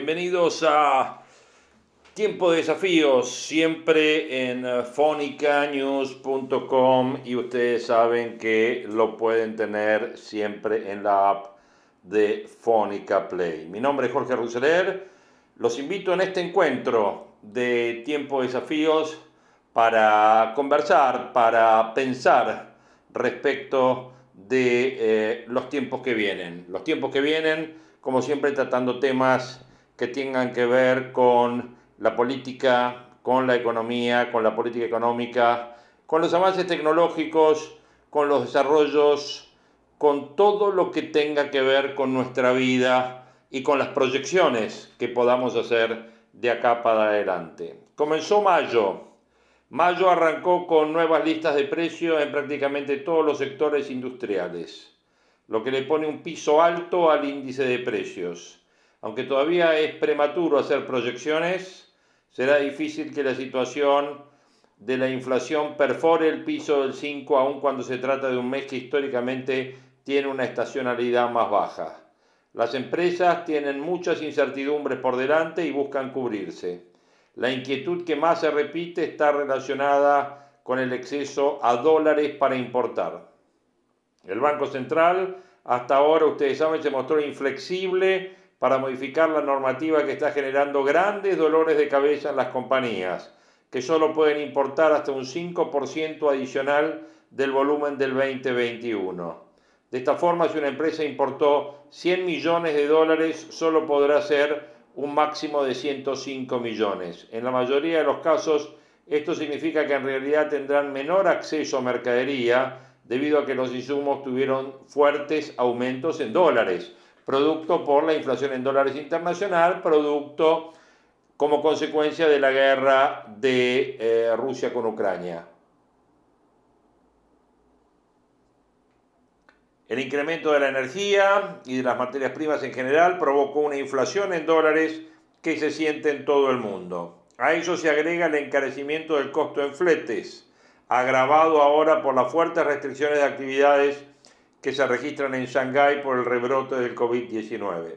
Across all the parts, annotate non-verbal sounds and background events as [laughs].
Bienvenidos a Tiempo de Desafíos, siempre en fonicanews.com y ustedes saben que lo pueden tener siempre en la app de Fónica Play. Mi nombre es Jorge Ruseler, los invito en este encuentro de Tiempo de Desafíos para conversar, para pensar respecto de eh, los tiempos que vienen. Los tiempos que vienen como siempre tratando temas que tengan que ver con la política, con la economía, con la política económica, con los avances tecnológicos, con los desarrollos, con todo lo que tenga que ver con nuestra vida y con las proyecciones que podamos hacer de acá para adelante. Comenzó mayo. Mayo arrancó con nuevas listas de precios en prácticamente todos los sectores industriales lo que le pone un piso alto al índice de precios. Aunque todavía es prematuro hacer proyecciones, será difícil que la situación de la inflación perfore el piso del 5 aun cuando se trata de un mes que históricamente tiene una estacionalidad más baja. Las empresas tienen muchas incertidumbres por delante y buscan cubrirse. La inquietud que más se repite está relacionada con el exceso a dólares para importar. El Banco Central hasta ahora, ustedes saben, se mostró inflexible para modificar la normativa que está generando grandes dolores de cabeza en las compañías, que solo pueden importar hasta un 5% adicional del volumen del 2021. De esta forma, si una empresa importó 100 millones de dólares, solo podrá ser un máximo de 105 millones. En la mayoría de los casos, esto significa que en realidad tendrán menor acceso a mercadería, debido a que los insumos tuvieron fuertes aumentos en dólares, producto por la inflación en dólares internacional, producto como consecuencia de la guerra de eh, Rusia con Ucrania. El incremento de la energía y de las materias primas en general provocó una inflación en dólares que se siente en todo el mundo. A eso se agrega el encarecimiento del costo en fletes, agravado ahora por las fuertes restricciones de actividades que se registran en Shanghái por el rebrote del COVID-19.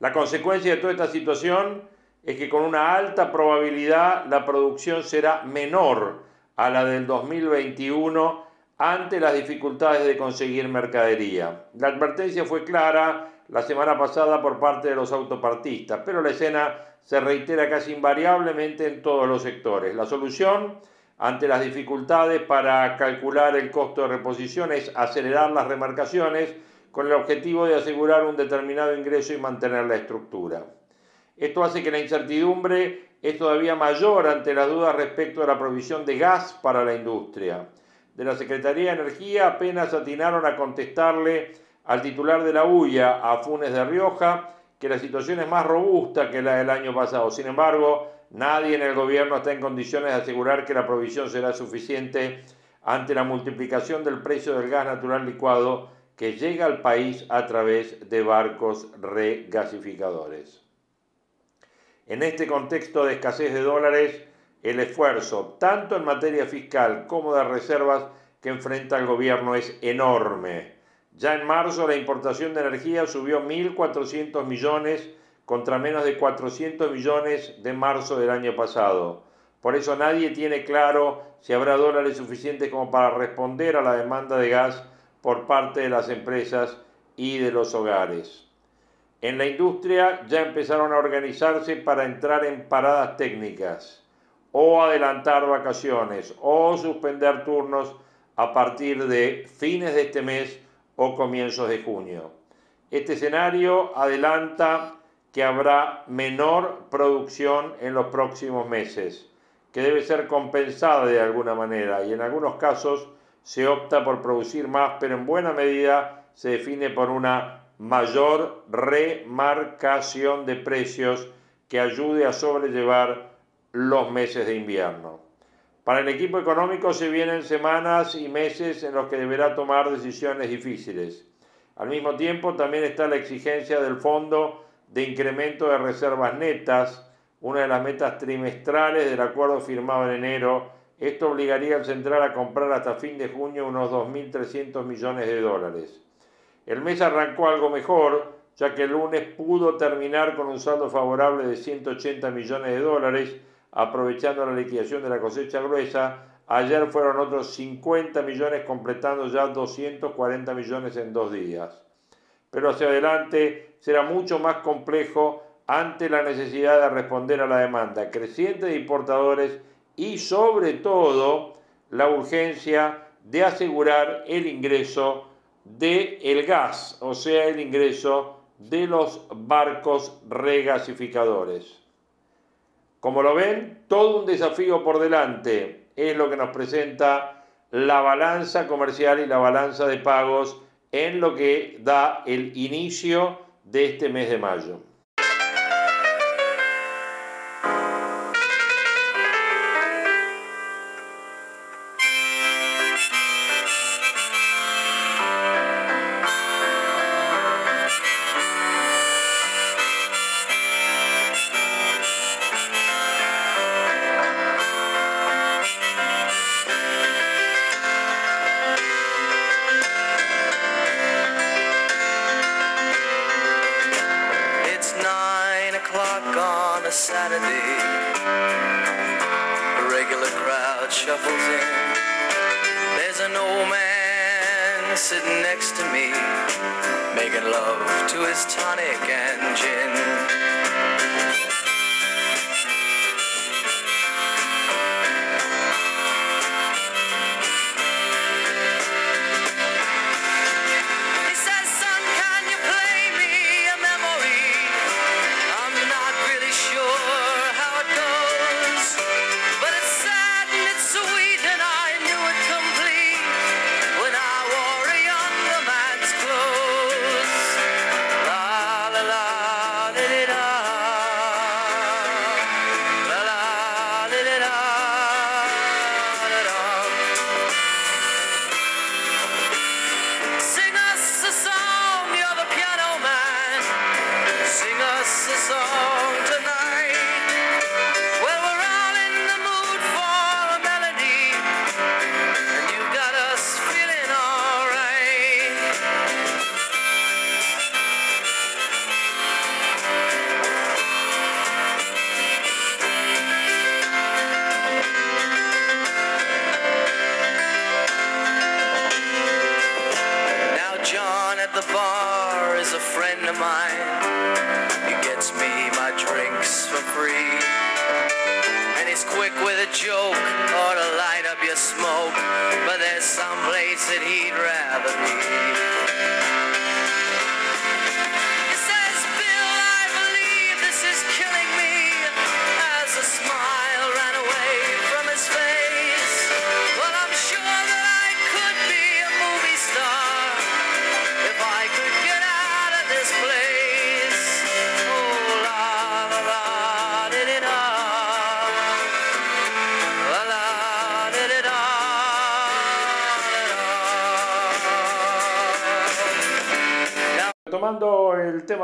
La consecuencia de toda esta situación es que con una alta probabilidad la producción será menor a la del 2021 ante las dificultades de conseguir mercadería. La advertencia fue clara la semana pasada por parte de los autopartistas, pero la escena se reitera casi invariablemente en todos los sectores. La solución ante las dificultades para calcular el costo de reposición es acelerar las remarcaciones con el objetivo de asegurar un determinado ingreso y mantener la estructura. Esto hace que la incertidumbre es todavía mayor ante las dudas respecto a la provisión de gas para la industria. De la Secretaría de Energía apenas atinaron a contestarle al titular de la UIA, a Funes de Rioja, que la situación es más robusta que la del año pasado. Sin embargo, Nadie en el gobierno está en condiciones de asegurar que la provisión será suficiente ante la multiplicación del precio del gas natural licuado que llega al país a través de barcos regasificadores. En este contexto de escasez de dólares, el esfuerzo, tanto en materia fiscal como de reservas que enfrenta el gobierno es enorme. Ya en marzo la importación de energía subió 1.400 millones contra menos de 400 millones de marzo del año pasado. Por eso nadie tiene claro si habrá dólares suficientes como para responder a la demanda de gas por parte de las empresas y de los hogares. En la industria ya empezaron a organizarse para entrar en paradas técnicas o adelantar vacaciones o suspender turnos a partir de fines de este mes o comienzos de junio. Este escenario adelanta que habrá menor producción en los próximos meses, que debe ser compensada de alguna manera y en algunos casos se opta por producir más, pero en buena medida se define por una mayor remarcación de precios que ayude a sobrellevar los meses de invierno. Para el equipo económico se vienen semanas y meses en los que deberá tomar decisiones difíciles. Al mismo tiempo también está la exigencia del fondo de incremento de reservas netas, una de las metas trimestrales del acuerdo firmado en enero. Esto obligaría al central a comprar hasta fin de junio unos 2.300 millones de dólares. El mes arrancó algo mejor, ya que el lunes pudo terminar con un saldo favorable de 180 millones de dólares, aprovechando la liquidación de la cosecha gruesa. Ayer fueron otros 50 millones, completando ya 240 millones en dos días. Pero hacia adelante será mucho más complejo ante la necesidad de responder a la demanda creciente de importadores y sobre todo la urgencia de asegurar el ingreso del el gas, o sea, el ingreso de los barcos regasificadores. Como lo ven, todo un desafío por delante es lo que nos presenta la balanza comercial y la balanza de pagos en lo que da el inicio de este mes de mayo.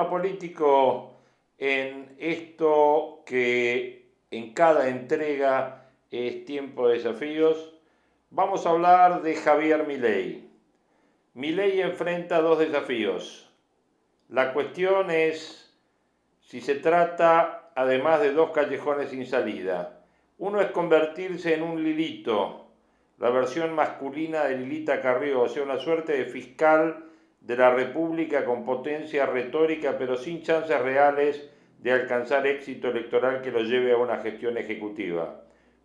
Político en esto que en cada entrega es tiempo de desafíos, vamos a hablar de Javier Milei. Milei enfrenta dos desafíos. La cuestión es si se trata además de dos callejones sin salida. Uno es convertirse en un Lilito, la versión masculina de Lilita Carrió, o sea, una suerte de fiscal de la República con potencia retórica, pero sin chances reales de alcanzar éxito electoral que lo lleve a una gestión ejecutiva.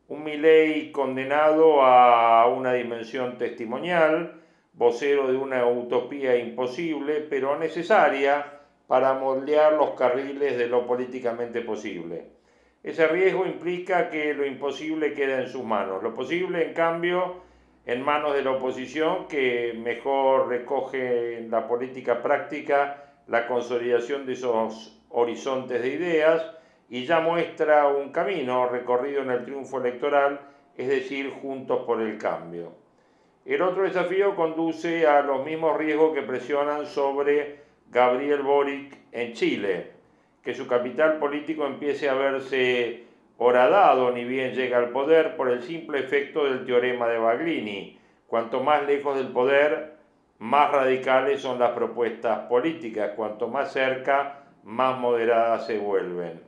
Un Milei condenado a una dimensión testimonial, vocero de una utopía imposible, pero necesaria para moldear los carriles de lo políticamente posible. Ese riesgo implica que lo imposible queda en sus manos. Lo posible, en cambio, en manos de la oposición que mejor recoge en la política práctica la consolidación de esos horizontes de ideas y ya muestra un camino recorrido en el triunfo electoral, es decir, juntos por el cambio. El otro desafío conduce a los mismos riesgos que presionan sobre Gabriel Boric en Chile, que su capital político empiece a verse horadado ni bien llega al poder por el simple efecto del teorema de Baglini. Cuanto más lejos del poder, más radicales son las propuestas políticas, cuanto más cerca, más moderadas se vuelven.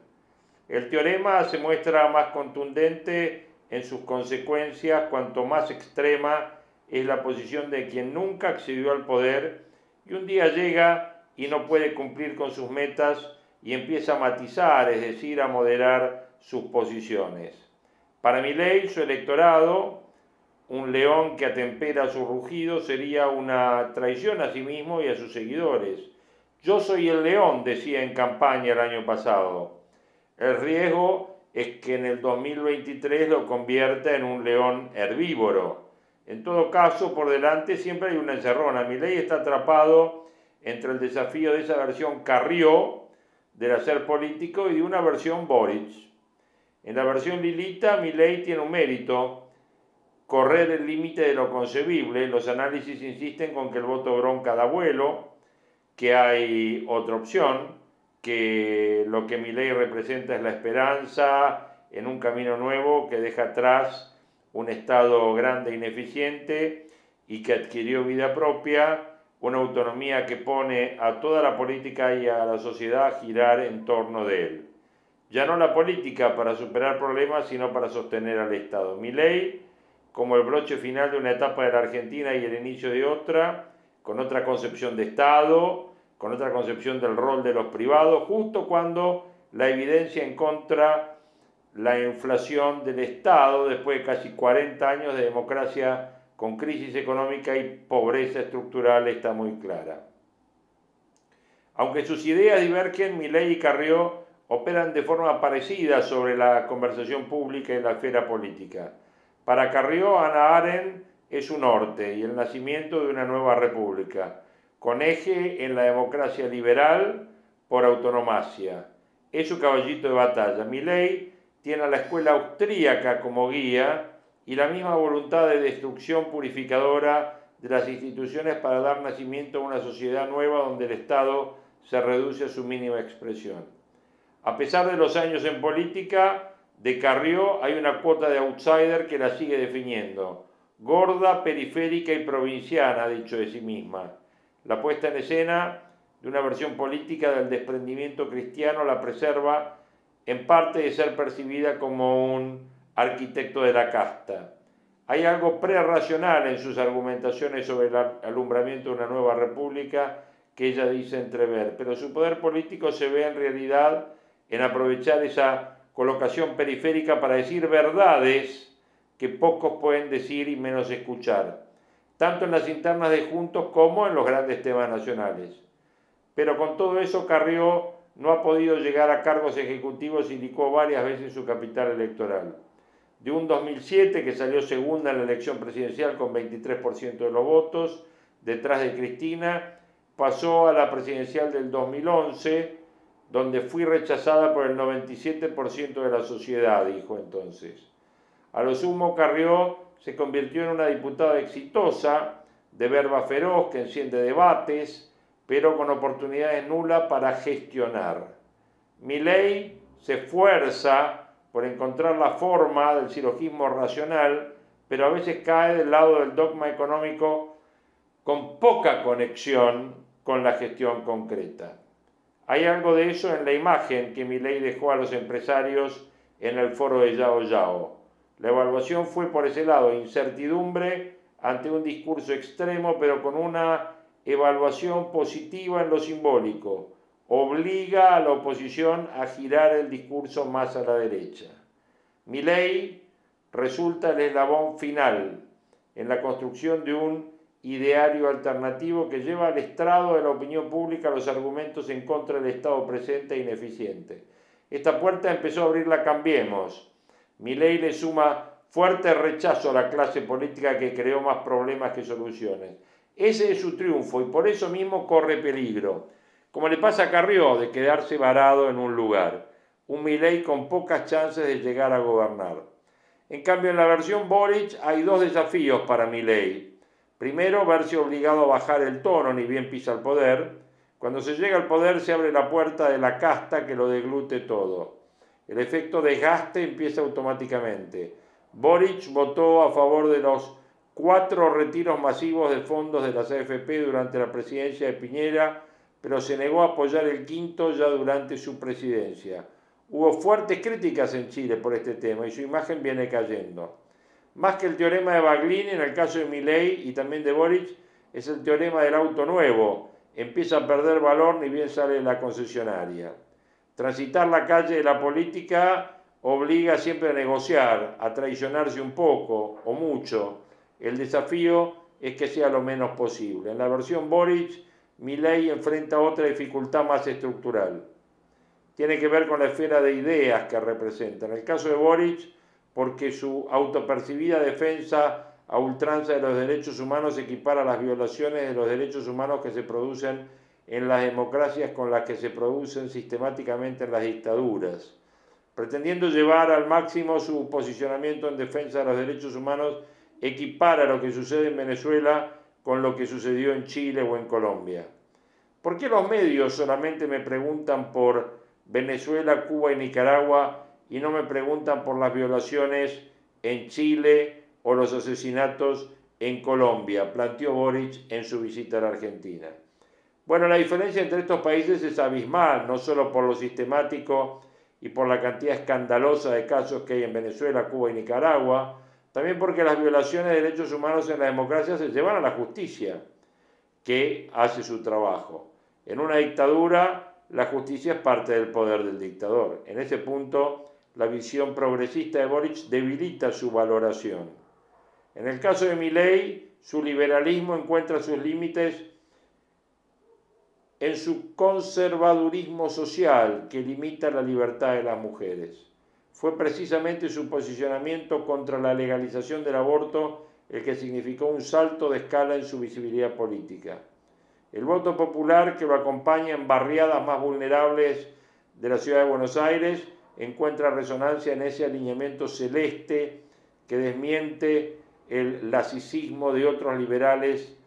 El teorema se muestra más contundente en sus consecuencias cuanto más extrema es la posición de quien nunca accedió al poder y un día llega y no puede cumplir con sus metas y empieza a matizar, es decir, a moderar sus posiciones. Para mi ley, su electorado, un león que atempera su rugido sería una traición a sí mismo y a sus seguidores. Yo soy el león, decía en campaña el año pasado. El riesgo es que en el 2023 lo convierta en un león herbívoro. En todo caso, por delante siempre hay una encerrona. Mi ley está atrapado entre el desafío de esa versión Carrió del hacer político y de una versión Boric. En la versión Lilita, mi ley tiene un mérito, correr el límite de lo concebible. Los análisis insisten con que el voto bronca da vuelo, que hay otra opción, que lo que mi ley representa es la esperanza en un camino nuevo que deja atrás un Estado grande e ineficiente y que adquirió vida propia, una autonomía que pone a toda la política y a la sociedad a girar en torno de él. Ya no la política para superar problemas, sino para sostener al Estado. Mi ley, como el broche final de una etapa de la Argentina y el inicio de otra, con otra concepción de Estado, con otra concepción del rol de los privados, justo cuando la evidencia en contra la inflación del Estado después de casi 40 años de democracia con crisis económica y pobreza estructural está muy clara. Aunque sus ideas divergen, Milei y Carrió operan de forma parecida sobre la conversación pública y la esfera política. Para Carrió, Ana Arendt es un norte y el nacimiento de una nueva república, con eje en la democracia liberal por autonomacia. Es su caballito de batalla. Milei tiene a la escuela austríaca como guía y la misma voluntad de destrucción purificadora de las instituciones para dar nacimiento a una sociedad nueva donde el Estado se reduce a su mínima expresión. A pesar de los años en política, de Carrió hay una cuota de outsider que la sigue definiendo. Gorda, periférica y provinciana, ha dicho de sí misma. La puesta en escena de una versión política del desprendimiento cristiano la preserva en parte de ser percibida como un arquitecto de la casta. Hay algo prerracional en sus argumentaciones sobre el alumbramiento de una nueva república que ella dice entrever, pero su poder político se ve en realidad en aprovechar esa colocación periférica para decir verdades que pocos pueden decir y menos escuchar, tanto en las internas de Juntos como en los grandes temas nacionales. Pero con todo eso Carrió no ha podido llegar a cargos ejecutivos y indicó varias veces su capital electoral. De un 2007 que salió segunda en la elección presidencial con 23% de los votos, detrás de Cristina, pasó a la presidencial del 2011, donde fui rechazada por el 97% de la sociedad, dijo entonces. A lo sumo, Carrió se convirtió en una diputada exitosa, de verba feroz, que enciende debates, pero con oportunidades nulas para gestionar. Mi ley se esfuerza por encontrar la forma del silogismo racional, pero a veces cae del lado del dogma económico con poca conexión con la gestión concreta. Hay algo de eso en la imagen que mi ley dejó a los empresarios en el foro de Yao Yao. La evaluación fue por ese lado, incertidumbre ante un discurso extremo, pero con una evaluación positiva en lo simbólico, obliga a la oposición a girar el discurso más a la derecha. Mi ley resulta el eslabón final en la construcción de un ideario alternativo que lleva al estrado de la opinión pública los argumentos en contra del Estado presente e ineficiente. Esta puerta empezó a abrirla Cambiemos. Mi ley le suma fuerte rechazo a la clase política que creó más problemas que soluciones. Ese es su triunfo y por eso mismo corre peligro, como le pasa a Carrió de quedarse varado en un lugar, un Milei con pocas chances de llegar a gobernar. En cambio, en la versión Boric hay dos desafíos para Milei. Primero, verse obligado a bajar el tono, ni bien pisa el poder. Cuando se llega al poder se abre la puerta de la casta que lo deglute todo. El efecto desgaste empieza automáticamente. Boric votó a favor de los cuatro retiros masivos de fondos de las AFP durante la presidencia de Piñera, pero se negó a apoyar el quinto ya durante su presidencia. Hubo fuertes críticas en Chile por este tema y su imagen viene cayendo. Más que el teorema de Baglini, en el caso de Milley y también de Boric, es el teorema del auto nuevo. Empieza a perder valor ni bien sale la concesionaria. Transitar la calle de la política obliga siempre a negociar, a traicionarse un poco o mucho. El desafío es que sea lo menos posible. En la versión Boric, Milley enfrenta otra dificultad más estructural. Tiene que ver con la esfera de ideas que representa. En el caso de Boric, porque su autopercibida defensa a ultranza de los derechos humanos equipara las violaciones de los derechos humanos que se producen en las democracias con las que se producen sistemáticamente en las dictaduras. Pretendiendo llevar al máximo su posicionamiento en defensa de los derechos humanos, equipara lo que sucede en Venezuela con lo que sucedió en Chile o en Colombia. ¿Por qué los medios solamente me preguntan por Venezuela, Cuba y Nicaragua y no me preguntan por las violaciones en Chile o los asesinatos en Colombia, planteó Boric en su visita a la Argentina. Bueno, la diferencia entre estos países es abismal, no solo por lo sistemático y por la cantidad escandalosa de casos que hay en Venezuela, Cuba y Nicaragua, también porque las violaciones de derechos humanos en la democracia se llevan a la justicia, que hace su trabajo. En una dictadura, la justicia es parte del poder del dictador. En ese punto, la visión progresista de Boric debilita su valoración. En el caso de Milley, su liberalismo encuentra sus límites en su conservadurismo social que limita la libertad de las mujeres. Fue precisamente su posicionamiento contra la legalización del aborto el que significó un salto de escala en su visibilidad política. El voto popular que lo acompaña en barriadas más vulnerables de la ciudad de Buenos Aires encuentra resonancia en ese alineamiento celeste que desmiente el lacicismo de otros liberales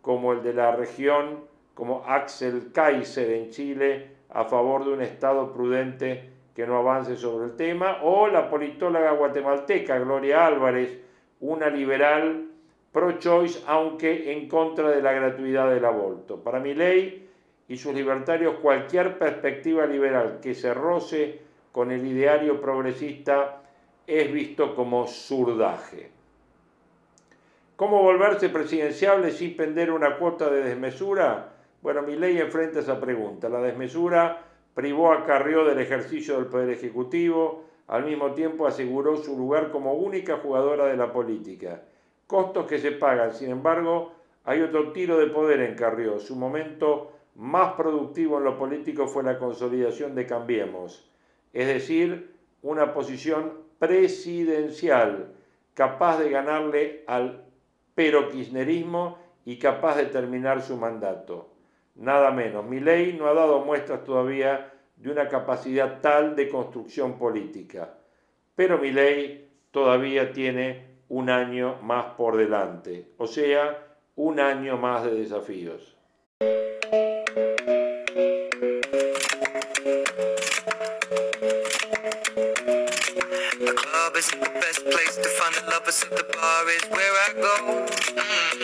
como el de la región, como Axel Kaiser en Chile, a favor de un Estado prudente que no avance sobre el tema, o la politóloga guatemalteca Gloria Álvarez, una liberal pro-choice, aunque en contra de la gratuidad del aborto. Para mi ley y sus libertarios, cualquier perspectiva liberal que se roce con el ideario progresista es visto como surdaje. ¿Cómo volverse presidenciable sin pender una cuota de desmesura? Bueno, mi ley enfrenta esa pregunta. La desmesura privó a Carrió del ejercicio del Poder Ejecutivo, al mismo tiempo aseguró su lugar como única jugadora de la política. Costos que se pagan, sin embargo, hay otro tiro de poder en Carrió. Su momento más productivo en lo político fue la consolidación de Cambiemos es decir, una posición presidencial capaz de ganarle al pero-kirchnerismo y capaz de terminar su mandato. Nada menos. Mi ley no ha dado muestras todavía de una capacidad tal de construcción política, pero mi ley todavía tiene un año más por delante, o sea, un año más de desafíos. The club isn't the best place to find a lover, so the bar is where I go. Mm.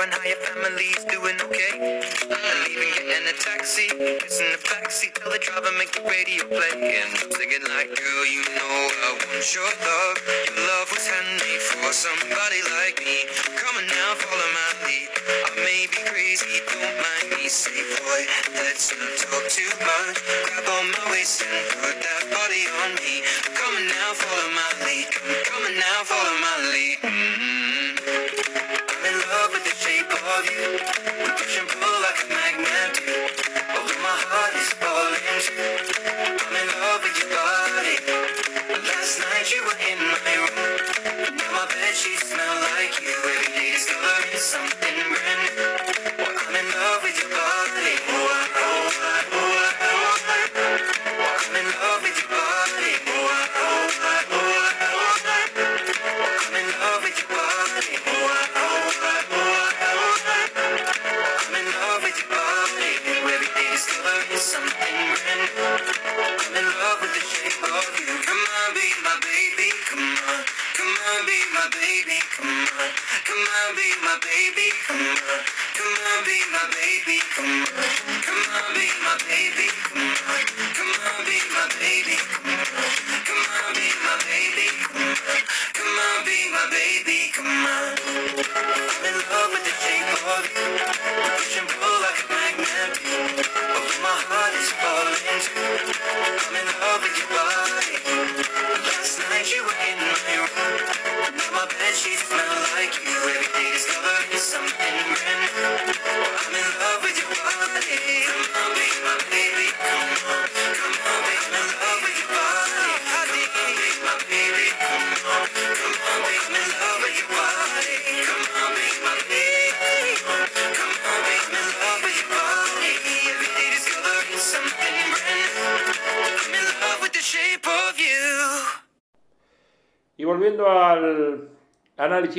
and how your family's doing okay. And leaving, getting a taxi, kissing the backseat, tell the driver make the radio play. And I'm singing like, girl, you know I want. Your love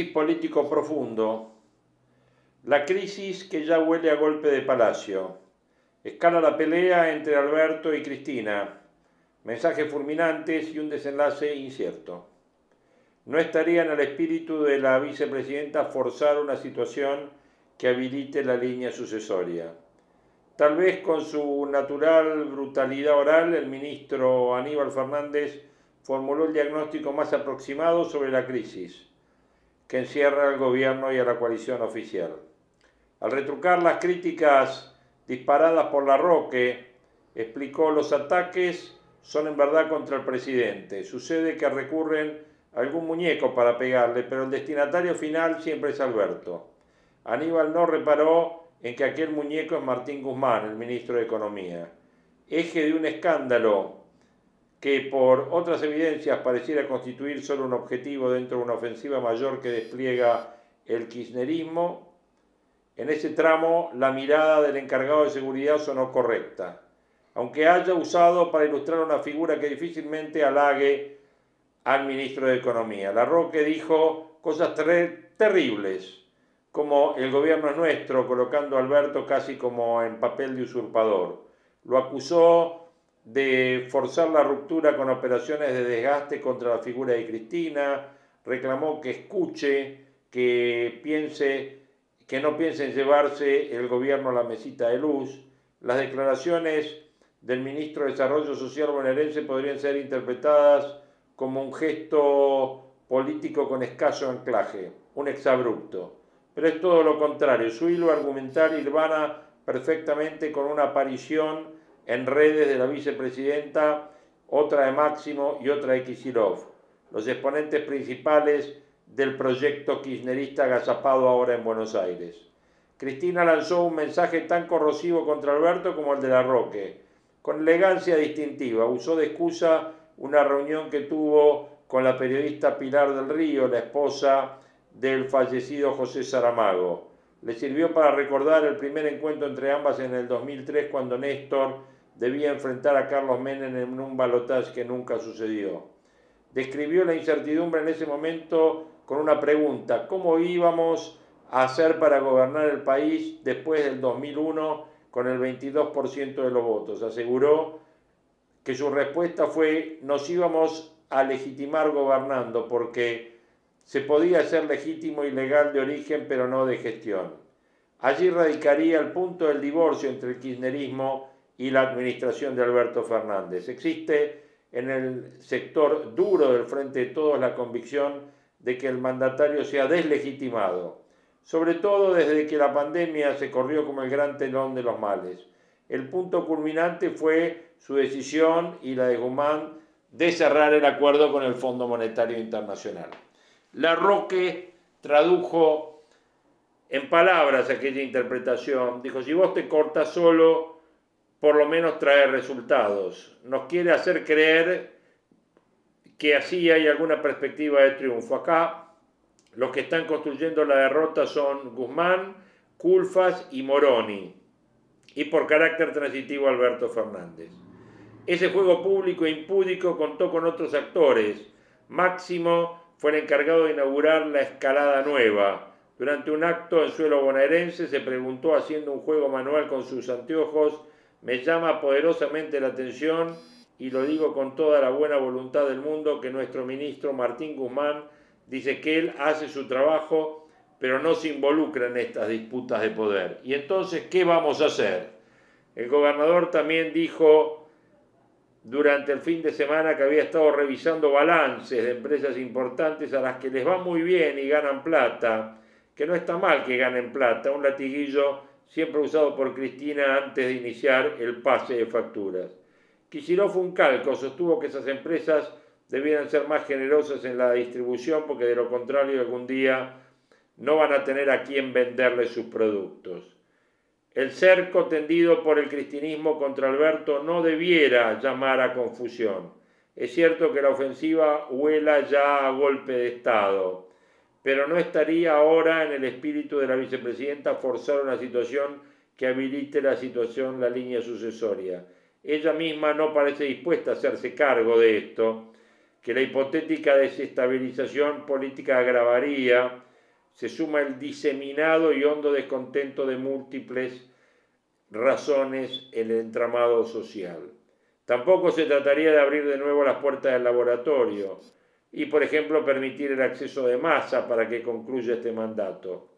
político profundo, la crisis que ya huele a golpe de palacio. Escala la pelea entre Alberto y Cristina. Mensajes fulminantes y un desenlace incierto. No estaría en el espíritu de la vicepresidenta forzar una situación que habilite la línea sucesoria. Tal vez con su natural brutalidad oral, el ministro Aníbal Fernández formuló el diagnóstico más aproximado sobre la crisis que encierra al gobierno y a la coalición oficial. Al retrucar las críticas disparadas por la Roque, explicó los ataques son en verdad contra el presidente. Sucede que recurren a algún muñeco para pegarle, pero el destinatario final siempre es Alberto. Aníbal no reparó en que aquel muñeco es Martín Guzmán, el ministro de Economía. Eje de un escándalo que por otras evidencias pareciera constituir solo un objetivo dentro de una ofensiva mayor que despliega el kirchnerismo, en ese tramo la mirada del encargado de seguridad sonó correcta, aunque haya usado para ilustrar una figura que difícilmente halague al ministro de Economía. La Roque dijo cosas ter terribles, como el gobierno es nuestro, colocando a Alberto casi como en papel de usurpador. Lo acusó de forzar la ruptura con operaciones de desgaste contra la figura de Cristina, reclamó que escuche, que piense, que no piense en llevarse el gobierno a la mesita de luz. Las declaraciones del ministro de Desarrollo Social bonaerense podrían ser interpretadas como un gesto político con escaso anclaje, un exabrupto. pero es todo lo contrario. Su hilo argumental ilvana perfectamente con una aparición en redes de la vicepresidenta, otra de Máximo y otra de Kisilov, los exponentes principales del proyecto kirchnerista agazapado ahora en Buenos Aires. Cristina lanzó un mensaje tan corrosivo contra Alberto como el de la Roque, con elegancia distintiva. Usó de excusa una reunión que tuvo con la periodista Pilar del Río, la esposa del fallecido José Saramago. Le sirvió para recordar el primer encuentro entre ambas en el 2003 cuando Néstor debía enfrentar a Carlos Menem en un balotaje que nunca sucedió. Describió la incertidumbre en ese momento con una pregunta, ¿cómo íbamos a hacer para gobernar el país después del 2001 con el 22% de los votos? Aseguró que su respuesta fue, nos íbamos a legitimar gobernando porque se podía ser legítimo y legal de origen, pero no de gestión. Allí radicaría el punto del divorcio entre el kirchnerismo y la administración de Alberto Fernández. Existe en el sector duro del Frente de Todos la convicción de que el mandatario sea deslegitimado, sobre todo desde que la pandemia se corrió como el gran telón de los males. El punto culminante fue su decisión y la de Guzmán de cerrar el acuerdo con el Fondo Monetario Internacional. La Roque tradujo en palabras aquella interpretación. Dijo, si vos te cortas solo, por lo menos trae resultados. Nos quiere hacer creer que así hay alguna perspectiva de triunfo. Acá los que están construyendo la derrota son Guzmán, Culfas y Moroni. Y por carácter transitivo Alberto Fernández. Ese juego público e impúdico contó con otros actores. Máximo fue el encargado de inaugurar la escalada nueva. Durante un acto en suelo bonaerense se preguntó haciendo un juego manual con sus anteojos, me llama poderosamente la atención y lo digo con toda la buena voluntad del mundo que nuestro ministro Martín Guzmán dice que él hace su trabajo pero no se involucra en estas disputas de poder. Y entonces, ¿qué vamos a hacer? El gobernador también dijo durante el fin de semana que había estado revisando balances de empresas importantes a las que les va muy bien y ganan plata, que no está mal que ganen plata, un latiguillo siempre usado por Cristina antes de iniciar el pase de facturas. Kicillof fue un calco, sostuvo que esas empresas debieran ser más generosas en la distribución porque de lo contrario algún día no van a tener a quién venderles sus productos. El cerco tendido por el cristianismo contra Alberto no debiera llamar a confusión. Es cierto que la ofensiva huela ya a golpe de Estado, pero no estaría ahora en el espíritu de la vicepresidenta forzar una situación que habilite la situación, la línea sucesoria. Ella misma no parece dispuesta a hacerse cargo de esto, que la hipotética desestabilización política agravaría se suma el diseminado y hondo descontento de múltiples razones en el entramado social. Tampoco se trataría de abrir de nuevo las puertas del laboratorio y, por ejemplo, permitir el acceso de masa para que concluya este mandato.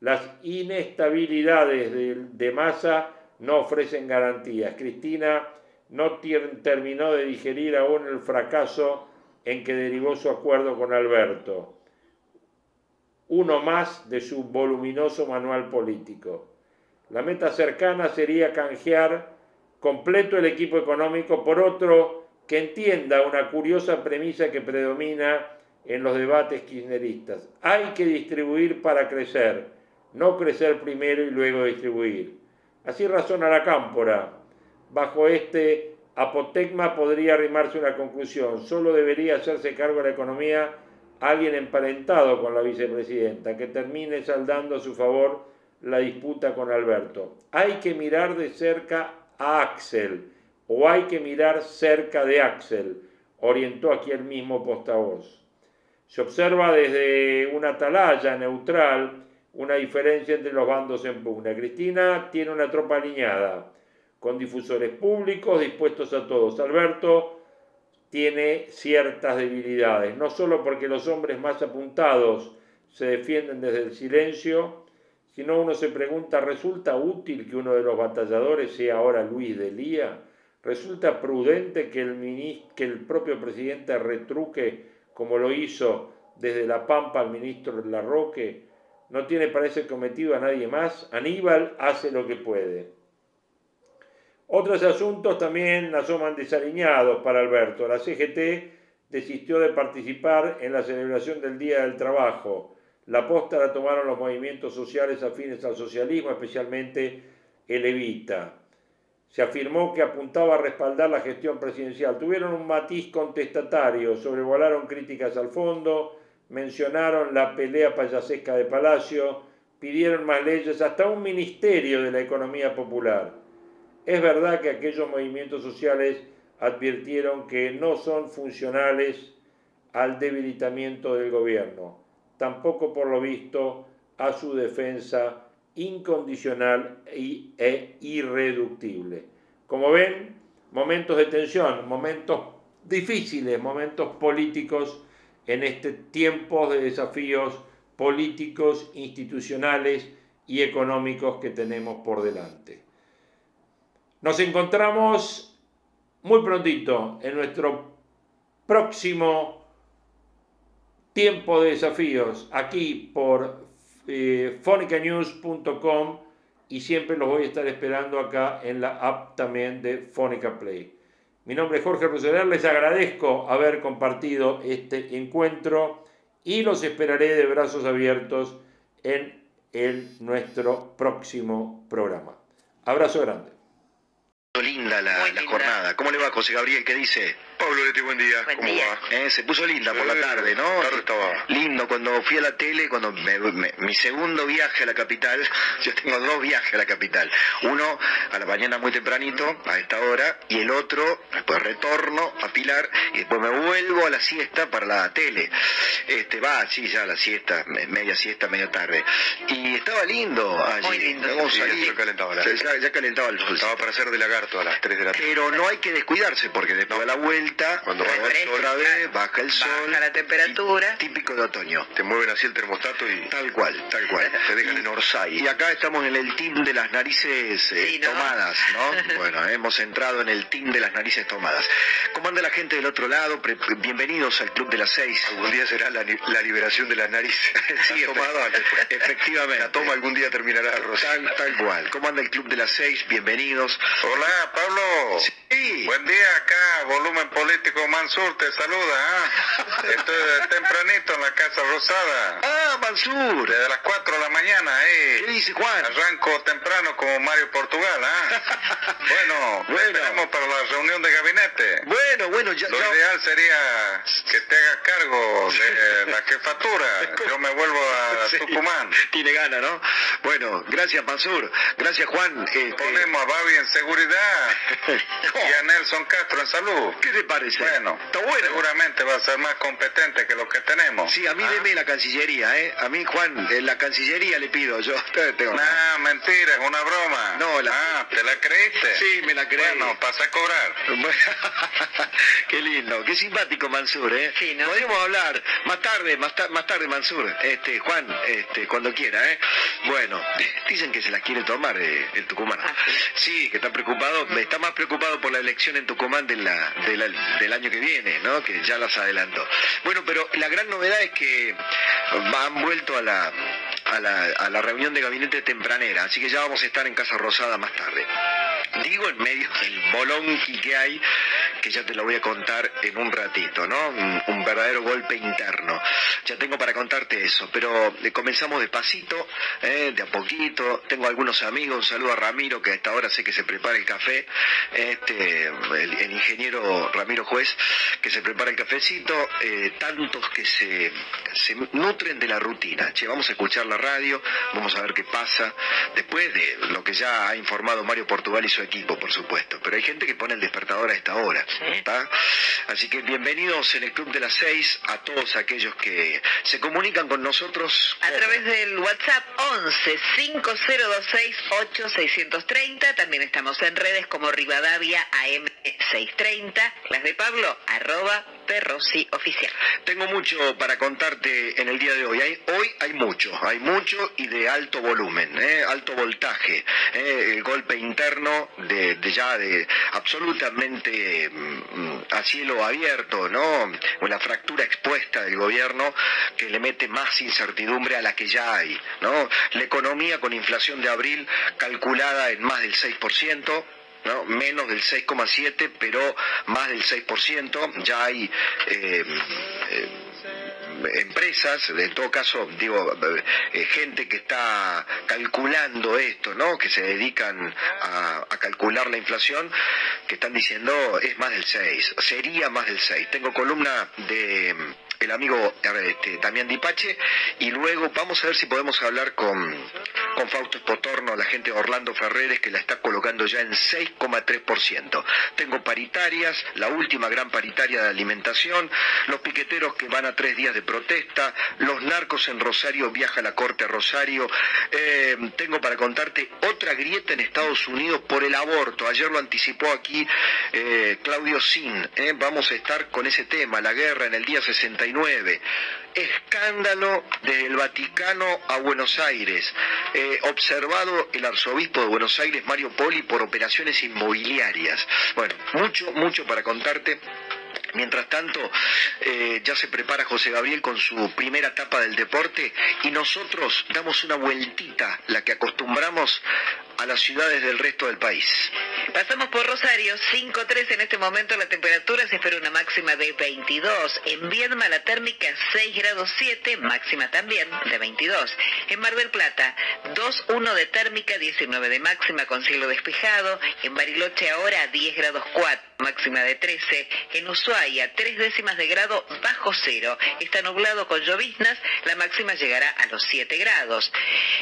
Las inestabilidades de, masa no ofrecen garantías. Cristina no terminó de digerir aún el fracaso en que derivó su acuerdo con Alberto uno más de su voluminoso manual político. La meta cercana sería canjear completo el equipo económico por otro que entienda una curiosa premisa que predomina en los debates kirchneristas. Hay que distribuir para crecer, no crecer primero y luego distribuir. Así razona la cámpora. Bajo este apotegma podría arrimarse una conclusión. Solo debería hacerse cargo de la economía alguien emparentado con la vicepresidenta que termine saldando a su favor la disputa con Alberto. Hay que mirar de cerca a Axel o hay que mirar cerca de Axel, orientó aquí el mismo postavoz. Se observa desde una atalaya neutral una diferencia entre los bandos en pugna. Cristina tiene una tropa alineada, con difusores públicos dispuestos a todos. Alberto tiene ciertas debilidades, no solo porque los hombres más apuntados se defienden desde el silencio, sino uno se pregunta, ¿resulta útil que uno de los batalladores sea ahora Luis de Lía? ¿Resulta prudente que el, propio presidente retruque, como lo hizo desde La Pampa al ministro Larroque? no tiene para ese cometido a nadie más, Aníbal hace lo que puede. Otros asuntos también asoman desaliñados para Alberto. La CGT desistió de participar en la celebración del Día del Trabajo. La posta la tomaron los movimientos sociales afines al socialismo, especialmente el Evita. Se afirmó que apuntaba a respaldar la gestión presidencial. Tuvieron un matiz contestatario, sobrevolaron críticas al fondo, mencionaron la pelea payasesca de Palacio, pidieron más leyes, hasta un ministerio de la economía popular. Es verdad que aquellos movimientos sociales advirtieron que no son funcionales al debilitamiento del gobierno, tampoco por lo visto a su defensa incondicional e irreductible. Como ven, momentos de tensión, momentos difíciles, momentos políticos en este tiempo de desafíos políticos, institucionales y económicos que tenemos por delante. Nos encontramos muy prontito en nuestro próximo tiempo de desafíos aquí por eh, fonicanews.com y siempre los voy a estar esperando acá en la app también de Fonica Play. Mi nombre es Jorge Roseler, les agradezco haber compartido este encuentro y los esperaré de brazos abiertos en el, nuestro próximo programa. Abrazo grande. Linda la, jornada. ¿Cómo le va, José Gabriel? ¿Qué dice? Pablo Leti, buen día. ¿Cómo va? Eh, se puso linda por la tarde, ¿no? tarde estaba. Lindo, cuando fui a la tele, cuando mi segundo viaje a la capital, [laughs] yo tengo dos viajes a la capital. Uno a la mañana muy tempranito, a esta hora, y el otro, después retorno a Pilar, y después me vuelvo a la siesta para la tele. Este, va, sí, ya la siesta, media siesta, media tarde. Y estaba lindo allí. Muy lindo. Sí, ya calentaba la... ya, ya, calentaba el sol. Estaba para hacer de a las 3 de la tarde. Pero no hay que descuidarse, porque después de la vuelta cuando baja el sol, otra vez, baja el sol. Baja la temperatura. Típico de otoño. Te mueven así el termostato y... Tal cual, tal cual. [laughs] Te dejan en Orsay. Y acá estamos en el team de las narices eh, tomadas, ¿no? [laughs] bueno, hemos entrado en el team de las narices tomadas. ¿Cómo anda la gente del otro lado? bienvenidos al Club de las Seis. Algún día será la, liberación de las narices. [laughs] sí, tomada, efectivamente. La toma algún día terminará, Tal, tal cual. ¿Cómo anda el Club de las Seis? Bienvenidos. Hola, Pablo. Sí. Buen día acá, volumen político Mansur te saluda. ¿ah? [laughs] Estoy tempranito en la Casa Rosada. Ah, Mansur. Desde las 4 de la mañana, ¿eh? ¿Qué dice Juan? Arranco temprano como Mario Portugal, ¿ah? [laughs] bueno, bueno. para la reunión de gabinete. Bueno, bueno, ya. Lo ideal sería que te hagas cargo de la jefatura. [laughs] Yo me vuelvo a Tucumán. Tiene gana, ¿no? Bueno, gracias, Mansur. Gracias, Juan. Este... Ponemos a Babi en seguridad [laughs] y a Nelson Castro en salud. ¿Qué te parece? Bueno, está bueno. Seguramente va a ser más competente que lo que tenemos. Sí, a mí ¿Ah? deme la Cancillería, ¿eh? A mí, Juan, en la Cancillería le pido. Yo [laughs] tengo. Nah, mentira, es una broma. No, la... Ah, ¿te la creíste? Sí, me la creí. Bueno, pasa a cobrar. [laughs] qué lindo, qué simpático Mansur, ¿eh? Sí, ¿no? Podríamos hablar más tarde, más, más tarde Mansur. Este, Juan, este, cuando quiera, ¿eh? Bueno, dicen que se las quiere tomar eh, el Tucumán. Ah, sí. que está preocupado, está más preocupado por la elección en Tucumán de la, del año que viene, ¿no? Que ya las adelantó. Bueno, pero la gran novedad es que han vuelto a la, a la, a la reunión de gabinete tempranera, así que ya vamos a estar en Casa Rosada más tarde. Digo en medio del bolonqui que hay, que ya te lo voy a contar en un ratito, ¿no? Un, verdadero golpe interno. Ya tengo para contarte eso, pero eh, comenzamos despacito, ¿eh? de a poquito. Tengo algunos amigos, un saludo a Ramiro, que a esta hora sé que se prepara el café, este, el, ingeniero Ramiro Juez, que se prepara el cafecito, eh, tantos que se, se nutren de la rutina. Che, vamos a escuchar la radio, vamos a ver qué pasa, después de lo que ya ha informado Mario Portugal y su equipo, por supuesto. Pero hay gente que pone el despertador a esta hora. Así que bienvenidos en el Club de las Seis a todos aquellos que se comunican con nosotros. A través del WhatsApp 11 5026 8630. También estamos en redes como Rivadavia AM630. Las de Pablo, arroba Pepe Rossi Oficial. Tengo mucho para contarte en el día de hoy. Hay- hoy hay mucho, hay mucho y de alto volumen, ¿eh? alto voltaje. ¿eh? El golpe interno de, de ya de absolutamente a cielo abierto, ¿no? La fractura expuesta del gobierno que le mete más incertidumbre a la que ya hay, ¿no? La economía con inflación de abril calculada en más del 6%. ¿no? menos del 6,7, pero más del 6%. Ya hay eh, eh, empresas, en todo caso, digo, eh, gente que está calculando esto, ¿no? Que se dedican a, a calcular la inflación, que están diciendo es más del 6, sería más del 6. Tengo columna de el amigo este, Damián Dipache y luego vamos a ver si podemos hablar con, con Fausto Espotorno, la gente Orlando Ferreres que la está colocando ya en 6,3%. Tengo paritarias, la última gran paritaria de alimentación, los piqueteros que van a tres días de protesta, los narcos en Rosario, viaja a la corte a Rosario. Eh, tengo para contarte otra grieta en Estados Unidos por el aborto. Ayer lo anticipó aquí eh, Claudio Sin. ¿eh? Vamos a estar con ese tema, la guerra en el día 69. Escándalo desde el Vaticano a Buenos Aires. Eh, observado el arzobispo de Buenos Aires, Mario Poli, por operaciones inmobiliarias. Bueno, mucho, mucho para contarte. Mientras tanto, eh, ya se prepara José Gabriel con su primera etapa del deporte y nosotros damos una vueltita, la que acostumbramos a las ciudades del resto del país. Pasamos por Rosario, 5.3 en este momento la temperatura, se espera una máxima de 22. En Viedma la térmica 6 grados 7, máxima también de 22. En Mar del Plata 2.1 de térmica, 19 de máxima con cielo despejado. En Bariloche ahora 10 grados 4, máxima de 13. En Ushuaia 3 décimas de grado bajo cero. Está nublado con lloviznas, la máxima llegará a los 7 grados.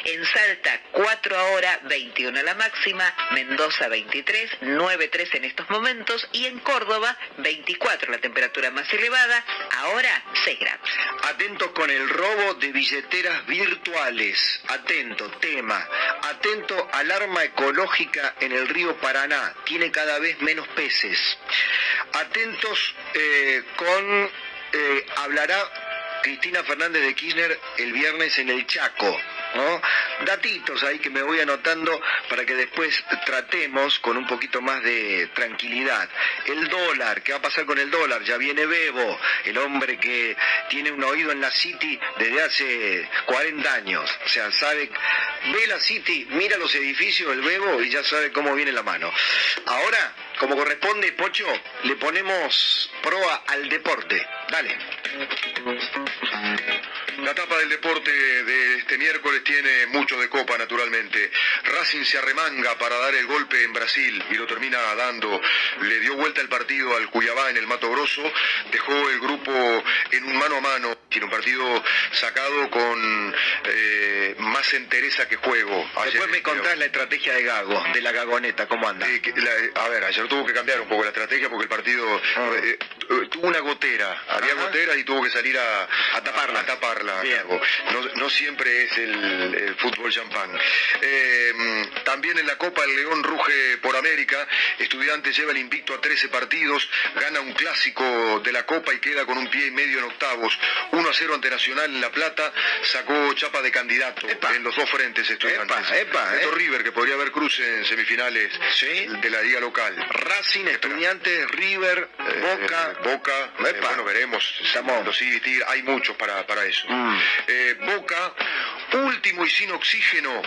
En Salta 4 ahora, 21 la máxima. Mendoza 23, 9.3 en estos momentos. Y en Córdoba 24 la temperatura más elevada, ahora 6 grados. Atentos con el robo de billeteras virtuales. Atento, tema. Atento, alarma ecológica en el río Paraná. Tiene cada vez menos peces. Atentos eh, con... eh, hablará Cristina Fernández de Kirchner el viernes en el Chaco. ¿no? Datitos ahí que me voy anotando para que después tratemos con un poquito más de tranquilidad. El dólar, ¿qué va a pasar con el dólar? Ya viene Bebo, el hombre que tiene un oído en la City desde hace 40 años. O sea, sabe, ve la City, mira los edificios, el Bebo y ya sabe cómo viene la mano. Ahora, como corresponde, Pocho, le ponemos proa al deporte. Dale. La etapa del deporte de este miércoles tiene mucho de copa, naturalmente. Racing se arremanga para dar el golpe en Brasil y lo termina dando. Le dio vuelta el partido al Cuyabá en el Mato Grosso, dejó el grupo en un mano a mano. Tiene un partido sacado con eh, más entereza que juego. Después Ayer, me contás la estrategia de Gago, de la Gagoneta, ¿cómo anda? Eh, la- a ver, ayer tuvo que cambiar un poco la estrategia porque el partido Ah. eh, tu- tuvo una gotera, había Ajá. gotera y tuvo que salir a, A taparla. a taparla. No, no siempre es el, el fútbol champán. Eh, también en la Copa el León ruge por América. Estudiantes lleva el invicto a 13 partidos, gana un clásico de la Copa y queda con un pie y medio en octavos. 1 a 0 ante Nacional en La Plata, sacó chapa de candidato Epa. en los dos frentes estudiantes. Epa, epa, Esto eh. River que podría haber cruce en semifinales Sí. de la liga local. Racing, Estudiantes, River, Eh, Boca. Boca, eh, bueno, veremos. Estamos- Los hay muchos para, para eso. Mm. Eh, Boca, último y sin oxígeno,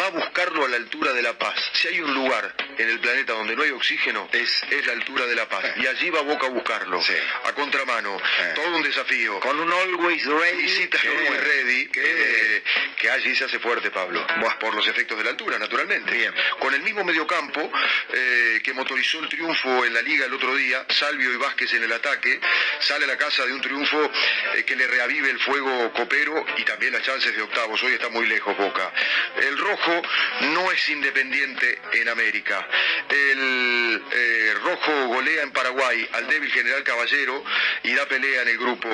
va a buscarlo a la altura de La Paz. Si hay un lugar en el planeta donde no hay oxígeno, es, es la altura de La Paz. Y allí va Boca a buscarlo. Sí. A contramano. Eh. Todo un desafío. Con un Always Ready. Que- muy ready, que, allí se hace fuerte, Pablo. Buah. Por los efectos de la altura, naturalmente. Bien. Con el mismo mediocampo eh, que motorizó el triunfo en la liga el otro día, Salvio y Vázquez en el ataque, sale a la casa de un triunfo eh, que le reavive el fuego copero y también las chances de octavos. Hoy está muy lejos Boca. El rojo no es independiente en América. El eh, Rojo golea en Paraguay al débil General Caballero y da pelea en el grupo.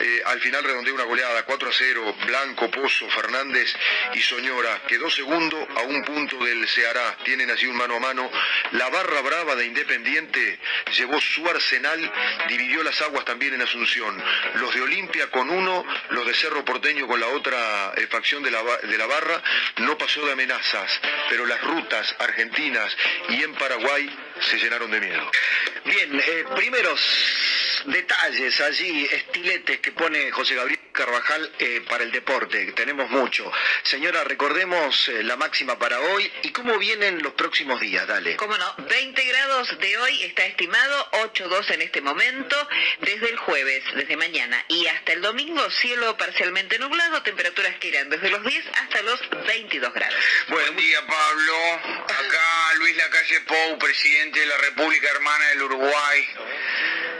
Eh, al final redondea una goleada 4 a 0, Blanco, Pozo, Fernández y Soñora. Quedó segundo a un punto del Ceará. Tienen así un mano a mano. La barra brava de Independiente llevó su arsenal, dividió las aguas también en Asunción. Los de Olimpia con uno, los de Cerro Porteño con la otra eh, facción de la, de la barra. No pasó de amenazas, pero las rutas argentinas y en Paraguay se llenaron de miedo. Bien, eh, primeros detalles allí, estiletes que pone José Gabriel Carvajal eh, para el deporte. Tenemos mucho. Señora, recordemos eh, la máxima para hoy y cómo vienen los próximos días. Dale. ¿Cómo no? 20 grados de hoy está estimado, 8.2 en este momento, desde el jueves, desde mañana y hasta el domingo, cielo parcialmente nublado, temperaturas que irán desde los 10 hasta los 22 grados. Buen día, Pablo. Acá Luis Lacalle Pou, presidente de la República Hermana del Uruguay.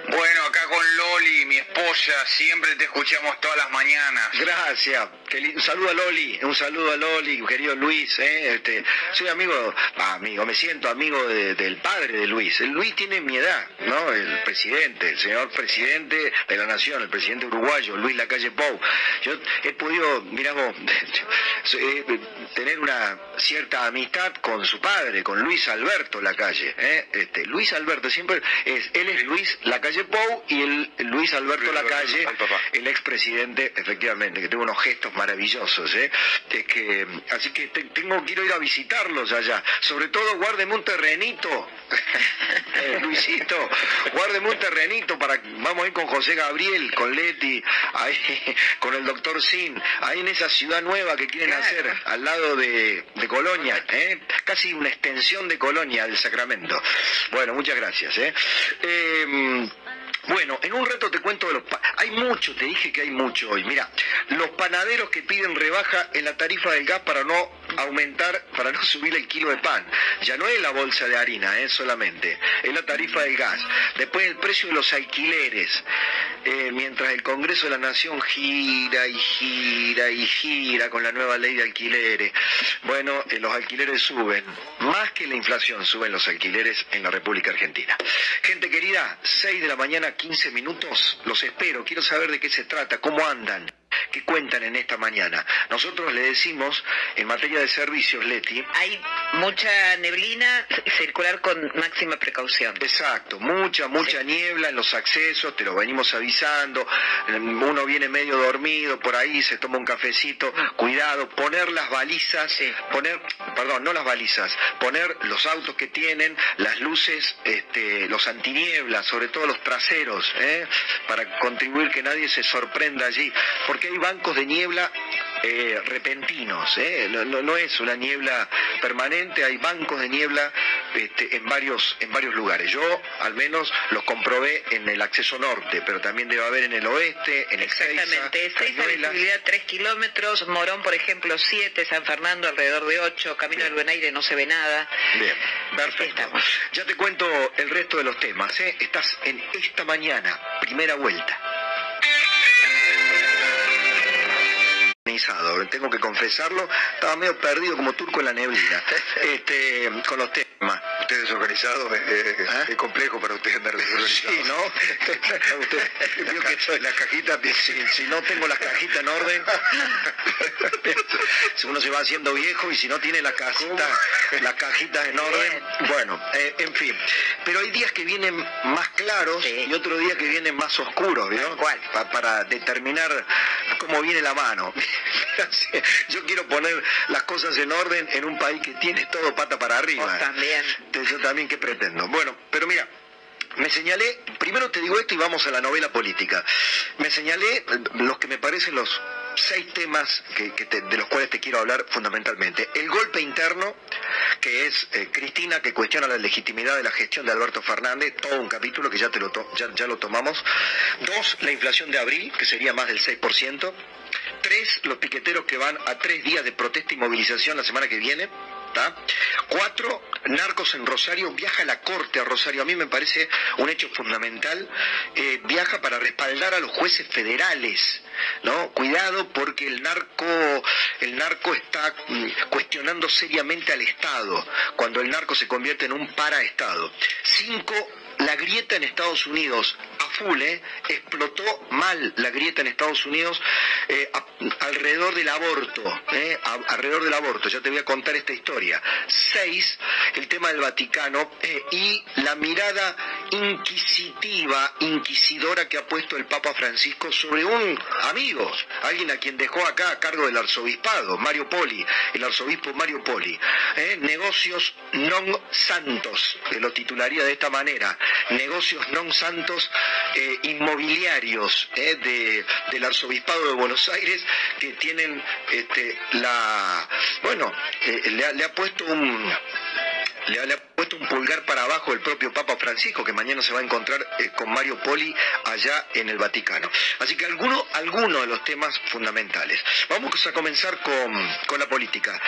Bueno, acá con Loli, mi esposa, siempre te escuchamos todas las mañanas. Gracias. Un saludo a Loli, un saludo a Loli, querido Luis. ¿eh? Este, soy amigo, ah, amigo, me siento amigo de- del padre de Luis. El Luis tiene mi edad, ¿no? El presidente, el señor presidente de la nación, el presidente uruguayo, Luis Lacalle Pou. Yo he podido, miramos, [laughs] tener una cierta amistad con su padre, con Luis Alberto Lacalle. ¿eh? Este, Luis Alberto siempre es, él es Luis Lacalle Pou y el Luis Alberto Luis Lacalle, el expresidente, efectivamente, que tuvo unos gestos maravillosos, ¿eh? Es que, así que te- tengo, quiero ir a visitarlos allá. Sobre todo, guárdeme un terrenito, [laughs] Eh, Luisito, guárdeme un terrenito para, vamos a ir con José Gabriel, con Leti, ahí, con el doctor Sin, ahí en esa ciudad nueva que quieren Claro. hacer, al lado de, de Colonia, ¿eh? Casi una extensión de Colonia del Sacramento. Bueno, muchas gracias, ¿eh? Em, bueno, en un rato te cuento de los... hay mucho, te dije que hay mucho hoy. Mira, los panaderos que piden rebaja en la tarifa del gas para no aumentar, para no [laughs] subir el kilo de pan. Ya no es la bolsa de harina, ¿eh? solamente. Es la tarifa del gas. Después el precio de los alquileres. Eh, mientras el Congreso de la Nación gira y gira y gira con la nueva ley de alquileres. Bueno, eh, los alquileres suben. Más que la inflación suben los alquileres en la República Argentina. Gente querida, 6 de la mañana, 15 minutos. Los espero. Quiero saber de qué se trata, cómo andan. ¿Qué cuentan en esta mañana? Nosotros le decimos, en materia de servicios, Leti, Hay mucha neblina, circular con máxima precaución. Exacto, mucha, mucha niebla en los accesos, te lo venimos avisando, uno viene medio dormido por ahí, se toma un cafecito, cuidado, poner las balizas, poner, perdón, no las balizas, poner los autos que tienen, las luces, este, los antinieblas, sobre todo los traseros, ¿eh? para contribuir que nadie se sorprenda allí, porque hay bancos de niebla eh, repentinos, ¿eh? no, no- no es una niebla permanente, hay bancos de niebla este, en, varios, en varios lugares. Yo al menos los comprobé en el acceso norte, pero también debe haber en el oeste, en Exactamente, Ezeiza, 6 Cañuelas. visibilidad 3 kilómetros, Morón por ejemplo 7, San Fernando alrededor de 8, Camino del Buen Aire no se ve nada. Bien, perfecto. estamos. Ya te cuento el resto de los temas. ¿eh? Estás en esta mañana, primera vuelta. Organizado, Tengo que confesarlo, estaba medio perdido como turco en la neblina, [laughs] este, con los temas. Usted desorganizado, es, es- ¿Ah? es complejo para usted andar [laughs] desorganizado. Sí, ¿no? [laughs] Usted vio que soy las cajitas, si, si no tengo las cajitas en orden, si uno se va haciendo viejo y si no tiene las cajitas, las cajitas en orden, bueno, eh, en fin. Pero hay días que vienen más claros Sí. y otros días que vienen más oscuros, ¿vio? cual. Pa- para determinar cómo viene la mano. Yo quiero poner las cosas en orden en un país que tiene todo pata para arriba. Vos también. Entonces, yo también qué pretendo. Bueno, pero mira, me señalé, primero te digo esto y vamos a la novela política. Me señalé los que me parecen los seis temas que, que te- de los cuales te quiero hablar fundamentalmente. El golpe interno, que es eh, Cristina, que cuestiona la legitimidad de la gestión de Alberto Fernández, todo un capítulo que ya, te lo, to- ya, ya lo tomamos. Dos, la inflación de abril, que sería más del 6%. Tres, los piqueteros que van a tres días de protesta y movilización la semana que viene. ¿tá? Cuatro, narcos en Rosario, viaja la corte a Rosario, a mí me parece un hecho fundamental, eh, viaja para respaldar a los jueces federales, ¿no? Cuidado porque el narco, el narco está mm, cuestionando seriamente al Estado, cuando el narco se convierte en un paraestado. Cinco, la grieta en Estados Unidos a full, ¿eh? explotó mal la grieta en Estados Unidos eh, alrededor del aborto, ¿eh? Alrededor del aborto, ya te voy a contar esta historia. Seis, el tema del Vaticano eh, y la mirada inquisitiva, inquisidora que ha puesto el Papa Francisco sobre un amigo, alguien a quien dejó acá a cargo del arzobispado, Mario Poli, el arzobispo Mario Poli. Negocios non santos, que lo titularía de esta manera, negocios non santos eh, inmobiliarios eh, de- del arzobispado de Buenos Aires que tienen este, la, bueno, eh, le, ha, le ha puesto un le ha, le ha puesto un pulgar para abajo el propio Papa Francisco, que mañana se va a encontrar con Mario Poli allá en el Vaticano. Así que algunos alguno de los temas fundamentales. Vamos a comenzar con, con la política.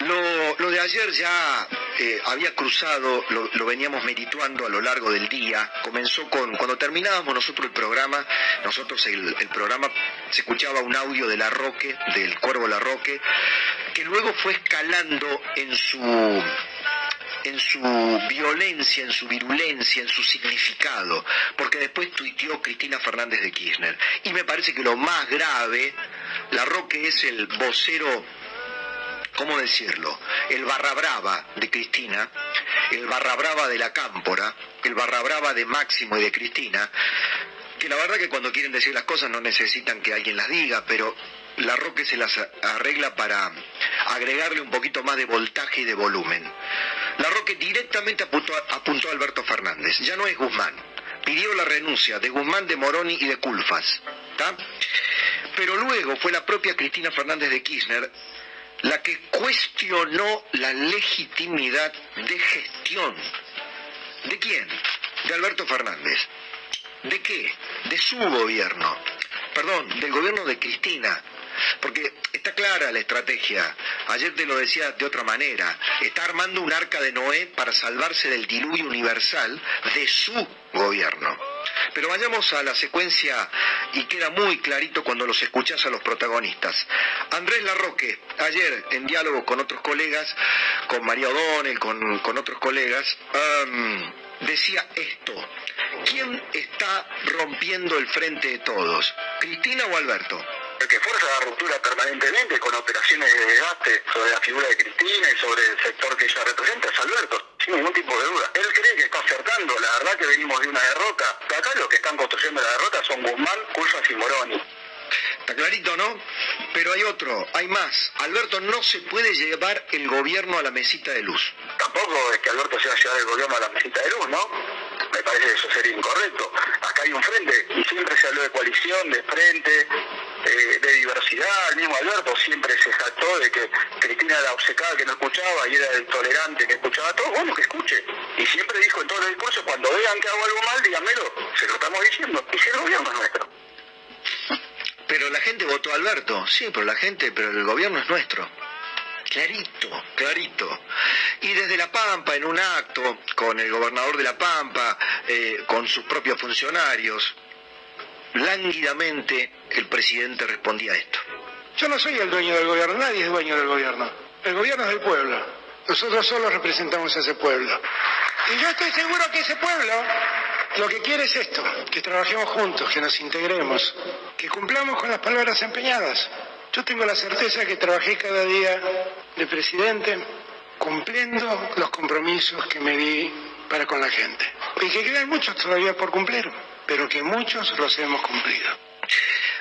Lo, lo de ayer ya eh, había cruzado, lo, lo veníamos medituando a lo largo del día. Comenzó con, cuando terminábamos nosotros el programa, nosotros el, programa se escuchaba un audio de La Roque, del Cuervo La Roque, que luego fue escalando en su en su violencia, en su virulencia, en su significado, porque después tuiteó Cristina Fernández de Kirchner. Y me parece que lo más grave, La Roque es el vocero ¿cómo decirlo? El barra brava de Cristina, el barra brava de la Cámpora, el barra brava de Máximo y de Cristina, que la verdad que cuando quieren decir las cosas no necesitan que alguien las diga, pero la Roque se las arregla para agregarle un poquito más de voltaje y de volumen. La Roque directamente apuntó, apuntó a Alberto Fernández, ya no es Guzmán. Pidió la renuncia de Guzmán, de Moroni y de Culfas. ¿tá? Pero luego fue la propia Cristina Fernández de Kirchner la que cuestionó la legitimidad de gestión. ¿De quién? De Alberto Fernández. ¿De qué? De su gobierno. Perdón, del gobierno de Cristina. Porque está clara la estrategia. Ayer te lo decía de otra manera. Está armando un arca de Noé para salvarse del diluvio universal de su gobierno. Pero vayamos a la secuencia y queda muy clarito cuando los escuchás a los protagonistas. Andrés Larroque, ayer en diálogo con otros colegas, con María O'Donnell, con, con otros colegas, am, decía esto. ¿Quién está rompiendo el frente de todos? ¿Cristina o Alberto? El que fuerza la ruptura permanentemente con operaciones de desgaste sobre la figura de Cristina y sobre el sector que ella representa es Alberto, sin ningún tipo de duda. Él cree que está acertando, la verdad que venimos de una derrota. Acá los que están construyendo la derrota son Guzmán, Culfas y Moroni. Está clarito, ¿no? Pero hay otro, hay más. Alberto no se puede llevar el gobierno a la mesita de luz. Tampoco es que Alberto se va a llevar el gobierno a la mesita de luz, ¿no? Me parece que eso sería incorrecto. Acá hay un frente y siempre se habló de coalición, de frente, eh, de diversidad. El mismo Alberto siempre se jactó de que Cristina era obcecada que no escuchaba y era el tolerante que escuchaba todo. Bueno, que escuche. Y siempre dijo en todos los discursos, cuando vean que hago algo mal, díganmelo. Se lo estamos diciendo. Y si el gobierno es nuestro. Pero la gente votó a Alberto. Sí, pero la gente, pero el gobierno es nuestro. Clarito, clarito. Y desde La Pampa, en un acto con el gobernador de La Pampa, eh, con sus propios funcionarios, lánguidamente el presidente respondía a esto. Yo no soy el dueño del gobierno, nadie es dueño del gobierno. El gobierno es del pueblo. Nosotros solo representamos a ese pueblo. Y yo estoy seguro que ese pueblo lo que quiere es esto, que trabajemos juntos, que nos integremos, que cumplamos con las palabras empeñadas. Yo tengo la certeza que trabajé cada día de presidente cumpliendo los compromisos que me di para con la gente. Y que quedan muchos todavía por cumplir, pero que muchos los hemos cumplido.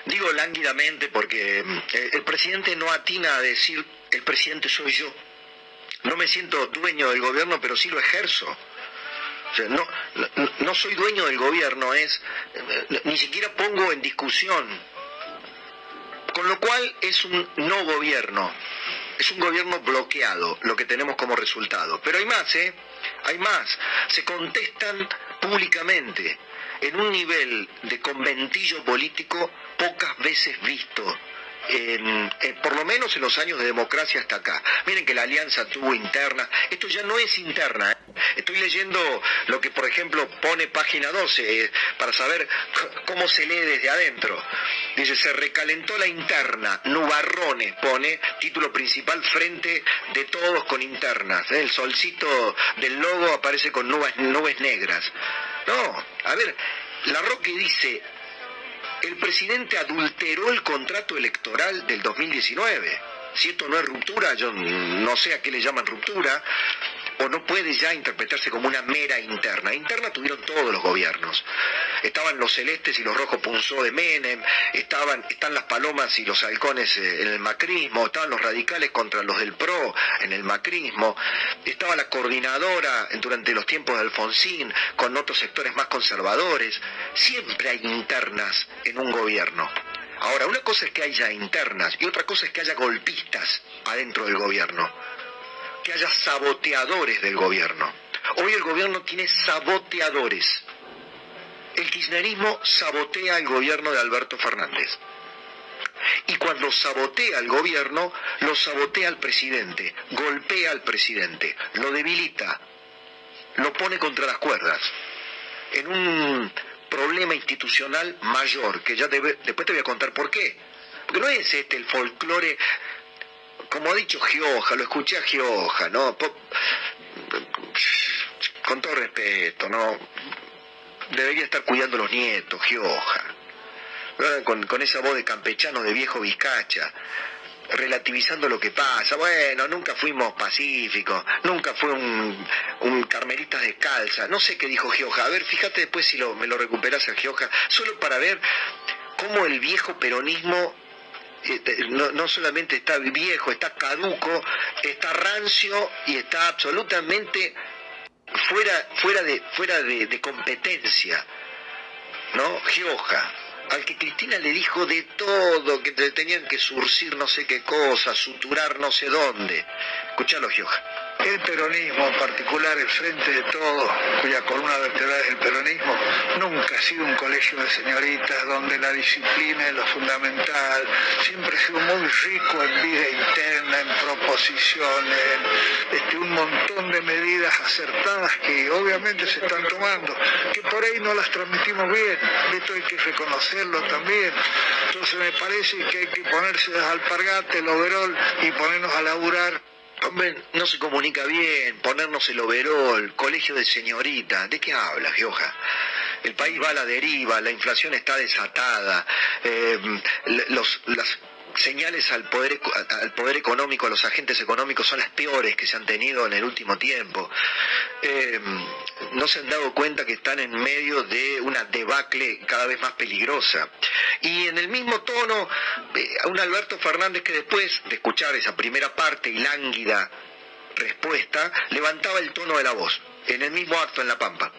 Digo lánguidamente porque eh, el presidente no atina a decir el presidente soy yo. No me siento dueño del gobierno, pero sí lo ejerzo. O sea, no, no, no soy dueño del gobierno, es eh, ni siquiera pongo en discusión. Con lo cual es un no gobierno, es un gobierno bloqueado, lo que tenemos como resultado. Pero hay más, ¿eh? Hay más. Se contestan públicamente en un nivel de conventillo político pocas veces visto en- por lo menos en los años de democracia hasta acá. Miren que la alianza tuvo interna, esto ya no es interna. ¿eh? Estoy leyendo lo que, por ejemplo, pone página 12 eh, para saber cómo se lee desde adentro. Dice, se recalentó la interna, Nubarrones pone, título principal, frente de todos con internas. ¿eh? El solcito del logo aparece con nubes negras. No, a ver, la Roque dice, el presidente adulteró el contrato electoral del 2019. Si esto no es ruptura, yo no sé a qué le llaman ruptura, o no puede ya interpretarse como una mera interna. Interna tuvieron todos los gobiernos. Estaban los celestes y los rojos punzó de Menem, estaban, están las palomas y los halcones eh, en el macrismo, estaban los radicales contra los del PRO en el macrismo, estaba la coordinadora durante los tiempos de Alfonsín con otros sectores más conservadores. Siempre hay internas en un gobierno. Ahora, una cosa es que haya internas y otra cosa es que haya golpistas adentro del gobierno que haya saboteadores del gobierno. Hoy el gobierno tiene saboteadores. El kirchnerismo sabotea el gobierno de Alberto Fernández. Y cuando sabotea el gobierno, lo sabotea al presidente, golpea al presidente, lo debilita, lo pone contra las cuerdas, en un problema institucional mayor, que ya después te voy a contar por qué. Porque no es este el folclore como ha dicho Gioja, lo escuché a Gioja, ¿no? Con todo respeto, ¿no? Debería estar cuidando los nietos, Gioja. Con, con esa voz de campechano de viejo vizcacha, relativizando lo que pasa. Bueno, nunca fuimos pacíficos, nunca fue un, un carmelita descalza. No sé qué dijo Gioja. A ver, fíjate después si me lo recuperas a Gioja, solo para ver cómo el viejo peronismo no, no solamente está viejo, está caduco, está rancio y está absolutamente fuera, fuera, de, fuera de, de competencia. ¿No? Gioja, al que Cristina le dijo de todo, que te tenían que surcir no sé qué cosa, suturar no sé dónde. Escuchalo, Gioja. El peronismo, en particular el Frente de Todos, cuya columna vertebral es el peronismo, nunca ha sido un colegio de señoritas donde la disciplina es lo fundamental, siempre ha sido muy rico en vida interna, en proposiciones, en este, un montón de medidas acertadas que obviamente se están tomando, que por ahí no las transmitimos bien, esto hay que también. Entonces me parece que hay que ponerse las alpargatas, el overol y ponernos a laburar Hombre, no se comunica bien, ponernos el overol, colegio de señorita, ¿de qué habla, Gioja? El país va a la deriva, la inflación está desatada, eh, los, las señales al poder, al poder económico, a los agentes económicos son las peores que se han tenido en el último tiempo. Eh, no se han dado cuenta que están en medio de una debacle cada vez más peligrosa. Y en el mismo tono, eh, un Alberto Fernández que después de escuchar esa primera parte y lánguida respuesta, levantaba el tono de la voz, en el mismo acto en La Pampa.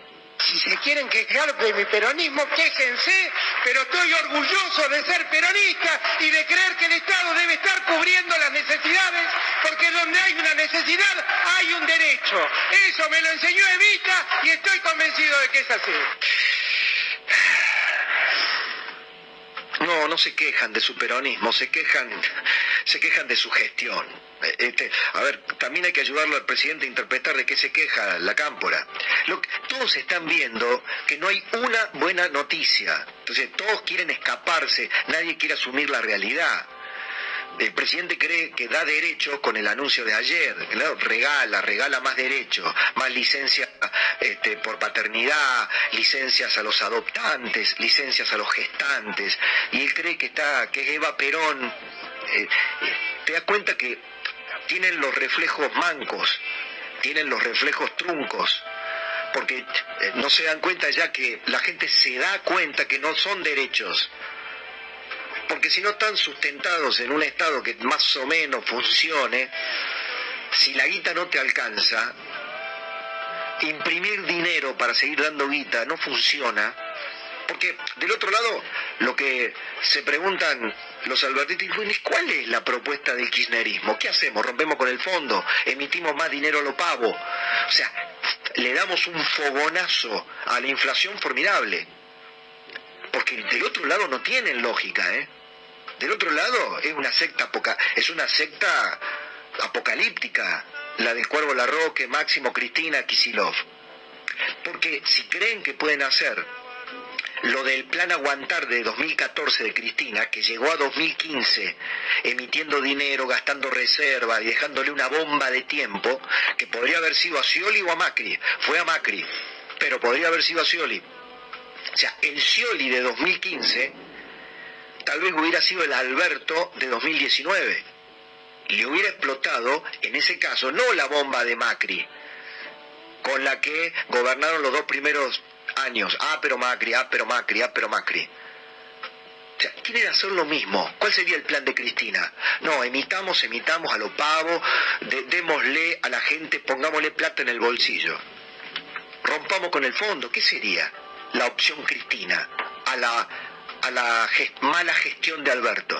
Si se quieren quejar de mi peronismo, quéjense, pero estoy orgulloso de ser peronista y de creer que el Estado debe estar cubriendo las necesidades, porque donde hay una necesidad hay un derecho. Eso me lo enseñó Evita y estoy convencido de que es así. No, no se quejan de su peronismo, se quejan, se quejan de su gestión. Este, a ver, también hay que ayudarlo al presidente a interpretar de qué se queja la cámpora. Lo todos están viendo que no hay una buena noticia. Entonces, todos quieren escaparse, nadie quiere asumir la realidad. El presidente cree que da derechos con el anuncio de ayer, ¿no? regala, regala más derechos, más licencia este, por paternidad, licencias a los adoptantes, licencias a los gestantes, y él cree que está, que es Eva Perón. Eh, eh, te das cuenta que tienen los reflejos mancos, tienen los reflejos truncos, porque eh, no se dan cuenta ya que la gente se da cuenta que no son derechos, porque si no están sustentados en un estado que más o menos funcione, si la guita no te alcanza, imprimir dinero para seguir dando guita no funciona, porque del otro lado lo que se preguntan los albertistas cuál es la propuesta del kirchnerismo, ¿qué hacemos? ¿Rompemos con el fondo? ¿Emitimos más dinero a lo pavo? O sea, le damos un fogonazo a la inflación formidable. Porque del otro lado no tienen lógica, ¿eh? Del otro lado es una secta apoca es una secta apocalíptica, la del Cuervo Larroque, Máximo Cristina, Kisilov. Porque si creen que pueden hacer lo del plan aguantar de 2014 de Cristina, que llegó a 2015 emitiendo dinero, gastando reserva y dejándole una bomba de tiempo, que podría haber sido a Scioli o a Macri, fue a Macri, pero podría haber sido a Scioli. O sea, el Scioli de 2015 tal vez hubiera sido el Alberto de 2019. Le hubiera explotado, en ese caso, no la bomba de Macri, con la que gobernaron los dos primeros años. Ah, pero Macri, ah, pero Macri, ah, pero Macri. O sea, quieren hacer lo mismo. ¿Cuál sería el plan de Cristina? No, emitamos, emitamos a lo pavo, démosle a la gente, pongámosle plata en el bolsillo. Rompamos con el fondo. ¿Qué sería la opción Cristina a la, a la mala gestión de Alberto?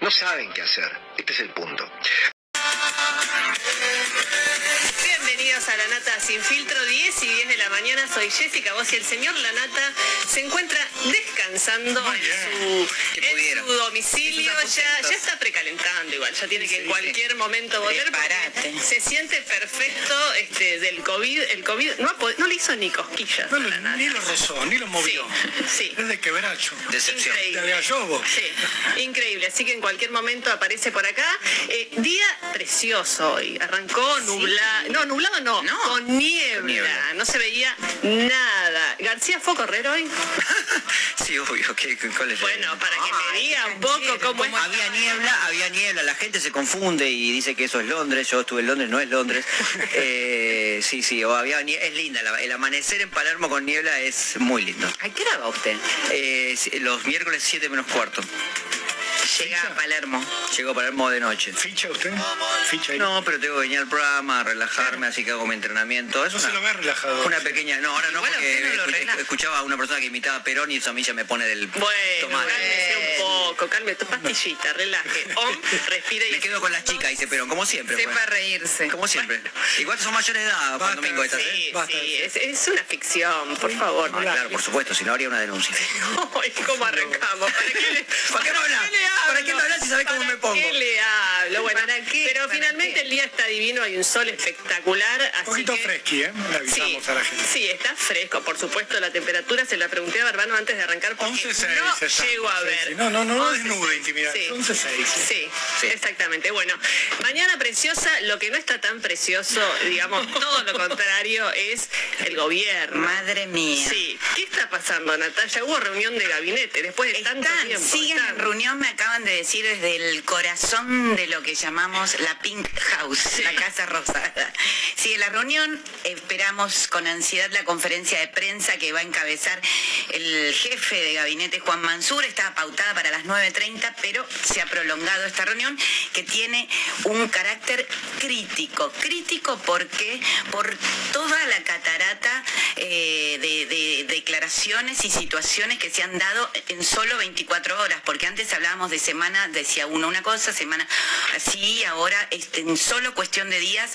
No saben qué hacer. Este es el punto. Bienvenidos a La Nata Sin Filtro, 10 y 10 de la mañana. Soy Jessica Vos y el señor La Nata se encuentra descansando en su, en su domicilio. Ya, ya está precalentando igual, ya tiene que en cualquier momento volver. Se siente perfecto este, del COVID. El COVID no, le hizo ni cosquillas. No, ni lo rozó, ni lo movió. Sí. Es de quebracho. Decepción. De Gallobo. Sí, increíble. Así que en cualquier momento aparece por acá. Eh, día precioso hoy. Arrancó nublado. No, nublado no, Con niebla. Niebla. No se veía nada. ¿García fue a correr hoy? [laughs] Sí, obvio, ¿qué, ¿cuál es? Bueno, para que me diga un poco cómo es. Había niebla, había niebla, la gente se confunde y dice que eso es Londres, yo estuve en Londres, no es Londres. [laughs] Eh, sí, sí, o había nie- es linda, la- el amanecer en Palermo con niebla es muy lindo. ¿A qué hora va usted? Eh, los miércoles 7 menos cuarto. Llega a Palermo. Llego a Palermo de noche. ¿Ficha usted? ¿Ficha ahí? No, pero tengo que venir al programa, a relajarme, así que hago mi entrenamiento. Es No una, se lo ve relajado. una pequeña... No, ahora no, Igual porque usted no lo escuché- relaja. escuchaba a una persona que imitaba a Perón y eso a mí ya me pone del Bueno, tomate. cálmese un poco, cálmese tu pastillita, relaje. [laughs] Om, respire y Me quedo con las chicas, dice Perón, como siempre. Sepa pues. reírse. Como siempre. Igual son mayores de edad, Juan Domingo, estas, ¿eh? Sí, sí, es, es una ficción, por favor. Ah, claro, por supuesto, si no habría una denuncia. [laughs] Ay, ¿Cómo [laughs] arrancamos? ¿Para qué le, ¿Para qué le hablo? ¿Para qué me hablas si sabés cómo ¿Para me pongo? qué le hablo? Bueno, ¿Para qué? pero ¿Para finalmente qué? el día está divino, hay un sol espectacular, Un poquito que... fresqui, ¿eh? Le avisamos Sí, a la gente. sí, está fresco, por supuesto, la temperatura se la pregunté a Barbano antes de arrancar porque 11.6 no está. llego a ver. No, no, no, no 11.6, desnude intimidad. Sí. 11.6, sí. Sí, Sí. exactamente. Bueno, mañana preciosa, lo que no está tan precioso, digamos, todo lo contrario, es el gobierno. Madre mía. Sí, ¿qué está pasando, Natalia? Hubo reunión de gabinete después de tanto Están, tiempo. siguen Están. en reunión, me acaban de decir desde el corazón de lo que llamamos la Pink House, la Casa Rosada. Sigue la reunión, esperamos con ansiedad la conferencia de prensa que va a encabezar el jefe de gabinete Juan Mansur, estaba pautada para las 9.30, pero se ha prolongado esta reunión que tiene un carácter crítico. Crítico porque por toda la catarata eh, de, de declaraciones y situaciones que se han dado en solo 24 horas, porque antes hablábamos de semana, decía uno una cosa, semana así, ahora este, en solo cuestión de días,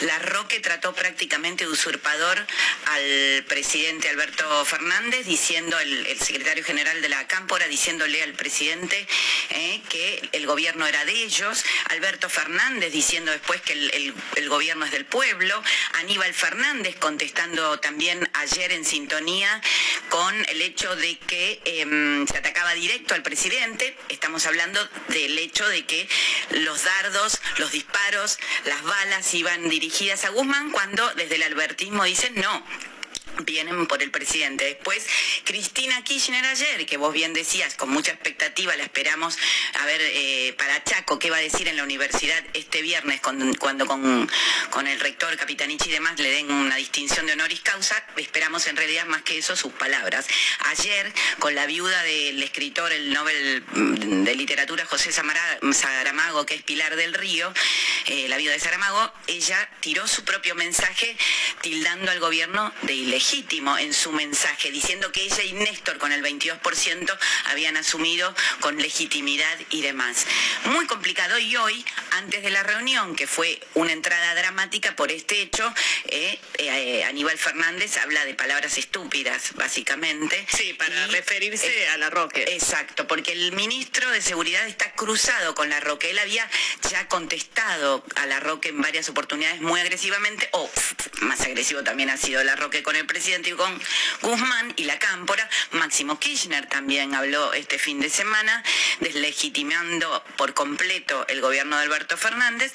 la Roque trató prácticamente de usurpador al presidente Alberto Fernández, diciendo, el, el secretario general de la Cámpora, diciéndole al presidente eh, que el gobierno era de ellos, Alberto Fernández diciendo después que el, el- gobierno es del pueblo, Aníbal Fernández contestando también ayer en sintonía con el hecho de que em, se atacaba directo al presidente, estamos hablando del hecho de que los dardos, los disparos, las balas iban dirigidas a Guzmán cuando desde el albertismo dicen no, vienen por el presidente. Después, Cristina Kirchner ayer, que vos bien decías, con mucha expectativa la esperamos a ver eh, para Chaco qué va a decir en la universidad este viernes cuando con, con el rector Capitanichi y demás le den una distinción de honoris causa. Esperamos en realidad más que eso sus palabras. Ayer, con la viuda del escritor, el Nobel de Literatura José Saramago, que es Pilar del Río, eh, la viuda de Saramago, ella tiró su propio mensaje tildando al gobierno de ilegítimo legítimo en su mensaje, diciendo que ella y Néstor con el 22% habían asumido con legitimidad y demás. Muy complicado y hoy, antes de la reunión, que fue una entrada dramática por este hecho, eh, eh, Aníbal Fernández habla de palabras estúpidas, básicamente. Sí, para referirse a la Roque. Exacto, porque el ministro de Seguridad está cruzado con la Roque. Él había ya contestado a la Roque en varias oportunidades muy agresivamente, o más agresivo también ha sido la Roque con el presidente Guzmán y la Cámpora. Máximo Kirchner también habló este fin de semana, deslegitimando por completo el gobierno de Alberto Fernández.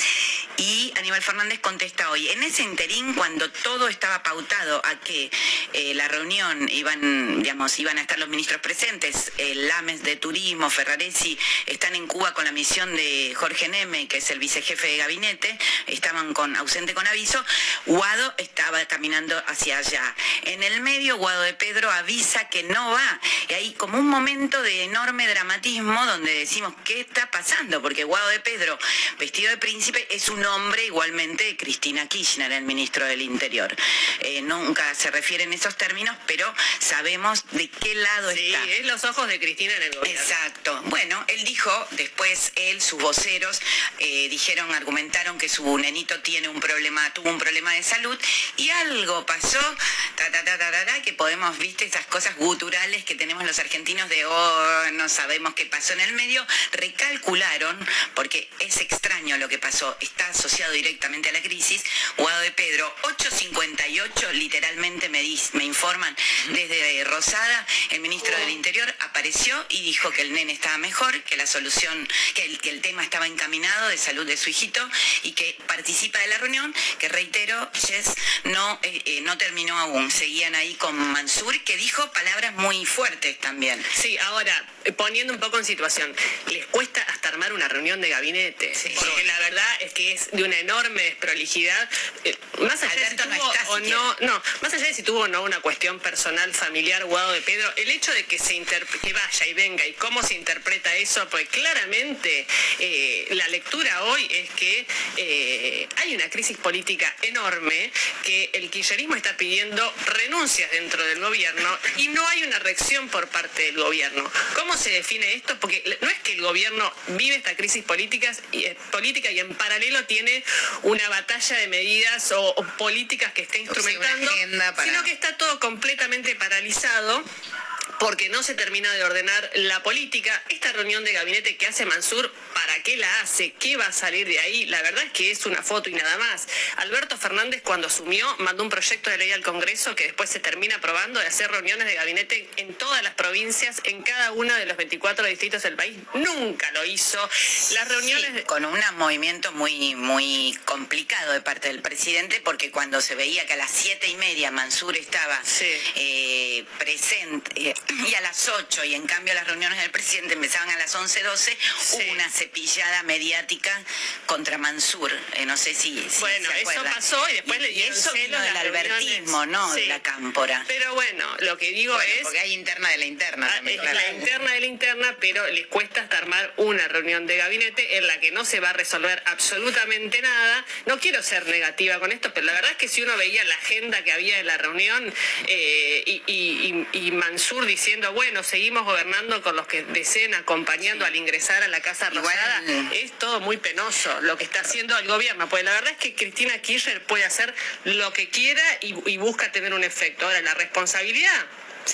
Y Aníbal Fernández contesta hoy, en ese interín, cuando todo estaba pautado a que eh, la reunión iban, digamos, iban a estar los ministros presentes, el Lames de Turismo, Ferraresi, están en Cuba con la misión de Jorge Neme, que es el vicejefe de gabinete, estaban con ausente con aviso, Guado estaba caminando hacia allá. En el medio, Guado de Pedro avisa que no va. Y hay como un momento de enorme dramatismo donde decimos, ¿qué está pasando? Porque Guado de Pedro, vestido de príncipe, es un hombre igualmente de Cristina Kirchner, el ministro del Interior. Eh, nunca se refiere en esos términos, pero sabemos de qué lado Sí, está. es los ojos de Cristina en el gobierno. Exacto. Bueno, él dijo, después él, sus voceros, eh, dijeron, argumentaron que su nenito tiene un problema, tuvo un problema de salud y algo pasó, ta, ta, ta, ta, ta, ta, que podemos, viste, esas cosas guturales que tenemos los argentinos de, oh, no sabemos qué pasó en el medio, recalcularon, porque es extraño lo que pasó, está asociado directamente a la crisis, Guado de Pedro, 8.58, literalmente me, dis- me informan desde Rosada, el ministro del Interior apareció y dijo que el nene estaba mejor, que la solución, que el, que el tema estaba encaminado de salud de su hijito y que participa de la reunión, que reitero, Jess, no, eh, eh, no terminó aún. Seguían ahí con Mansur, que dijo palabras muy fuertes también. Sí, ahora, eh, poniendo un poco en situación, les cuesta hasta armar una reunión de gabinete, porque la verdad es que es de una enorme desprolijidad, eh, más allá de si no tuvo o no, no, más allá de si tuvo o no una cuestión personal, familiar, Guado de Pedro, el hecho de que se que vaya y venga y cómo se interpreta eso, pues claramente eh, la lectura hoy es que eh, hay una crisis política enorme, que el kirchnerismo está pidiendo renuncias dentro del gobierno y no hay una reacción por parte del gobierno. ¿Cómo se define esto? Porque no es que el gobierno vive esta crisis políticas y, eh, política y en paralelo tiene una batalla de medidas o, o políticas que está instrumentando, para- sino que está todo completamente paralizado porque no se termina de ordenar la política. Esta reunión de gabinete que hace Mansur, ¿para qué la hace? ¿Qué va a salir de ahí? La verdad es que es una foto y nada más. Alberto Fernández cuando asumió mandó un proyecto de ley al Congreso que después se termina aprobando de hacer reuniones de gabinete en todas las provincias, en cada uno de los 24 distritos del país. Nunca lo hizo. Las reuniones... Sí, con un movimiento muy muy complicado de parte del presidente porque cuando se veía que a las siete y media Mansur estaba eh, presente eh, y a las 8 y en cambio las reuniones del presidente empezaban a las 11, 12 hubo una cepillada mediática contra Mansur Eh, no sé si, si Bueno, se eso pasó y después le y dieron eso celos vino del albertismo no de la cámpora. Pero bueno, lo que digo Bueno, es... porque hay interna de la interna Ah, también, es claro. la interna de la interna, pero les cuesta hasta armar una reunión de gabinete en la que no se va a resolver absolutamente nada. No quiero ser negativa con esto, pero la verdad es que si uno veía la agenda que había de la reunión eh, y, y- y- y Mansur diciendo, bueno, seguimos gobernando con los que deseen acompañando al ingresar a la Casa Igual- Rosada, es todo muy penoso lo que está haciendo el gobierno, porque la verdad es que Cristina Kirchner puede hacer lo que quiera y, y busca tener un efecto. Ahora, la responsabilidad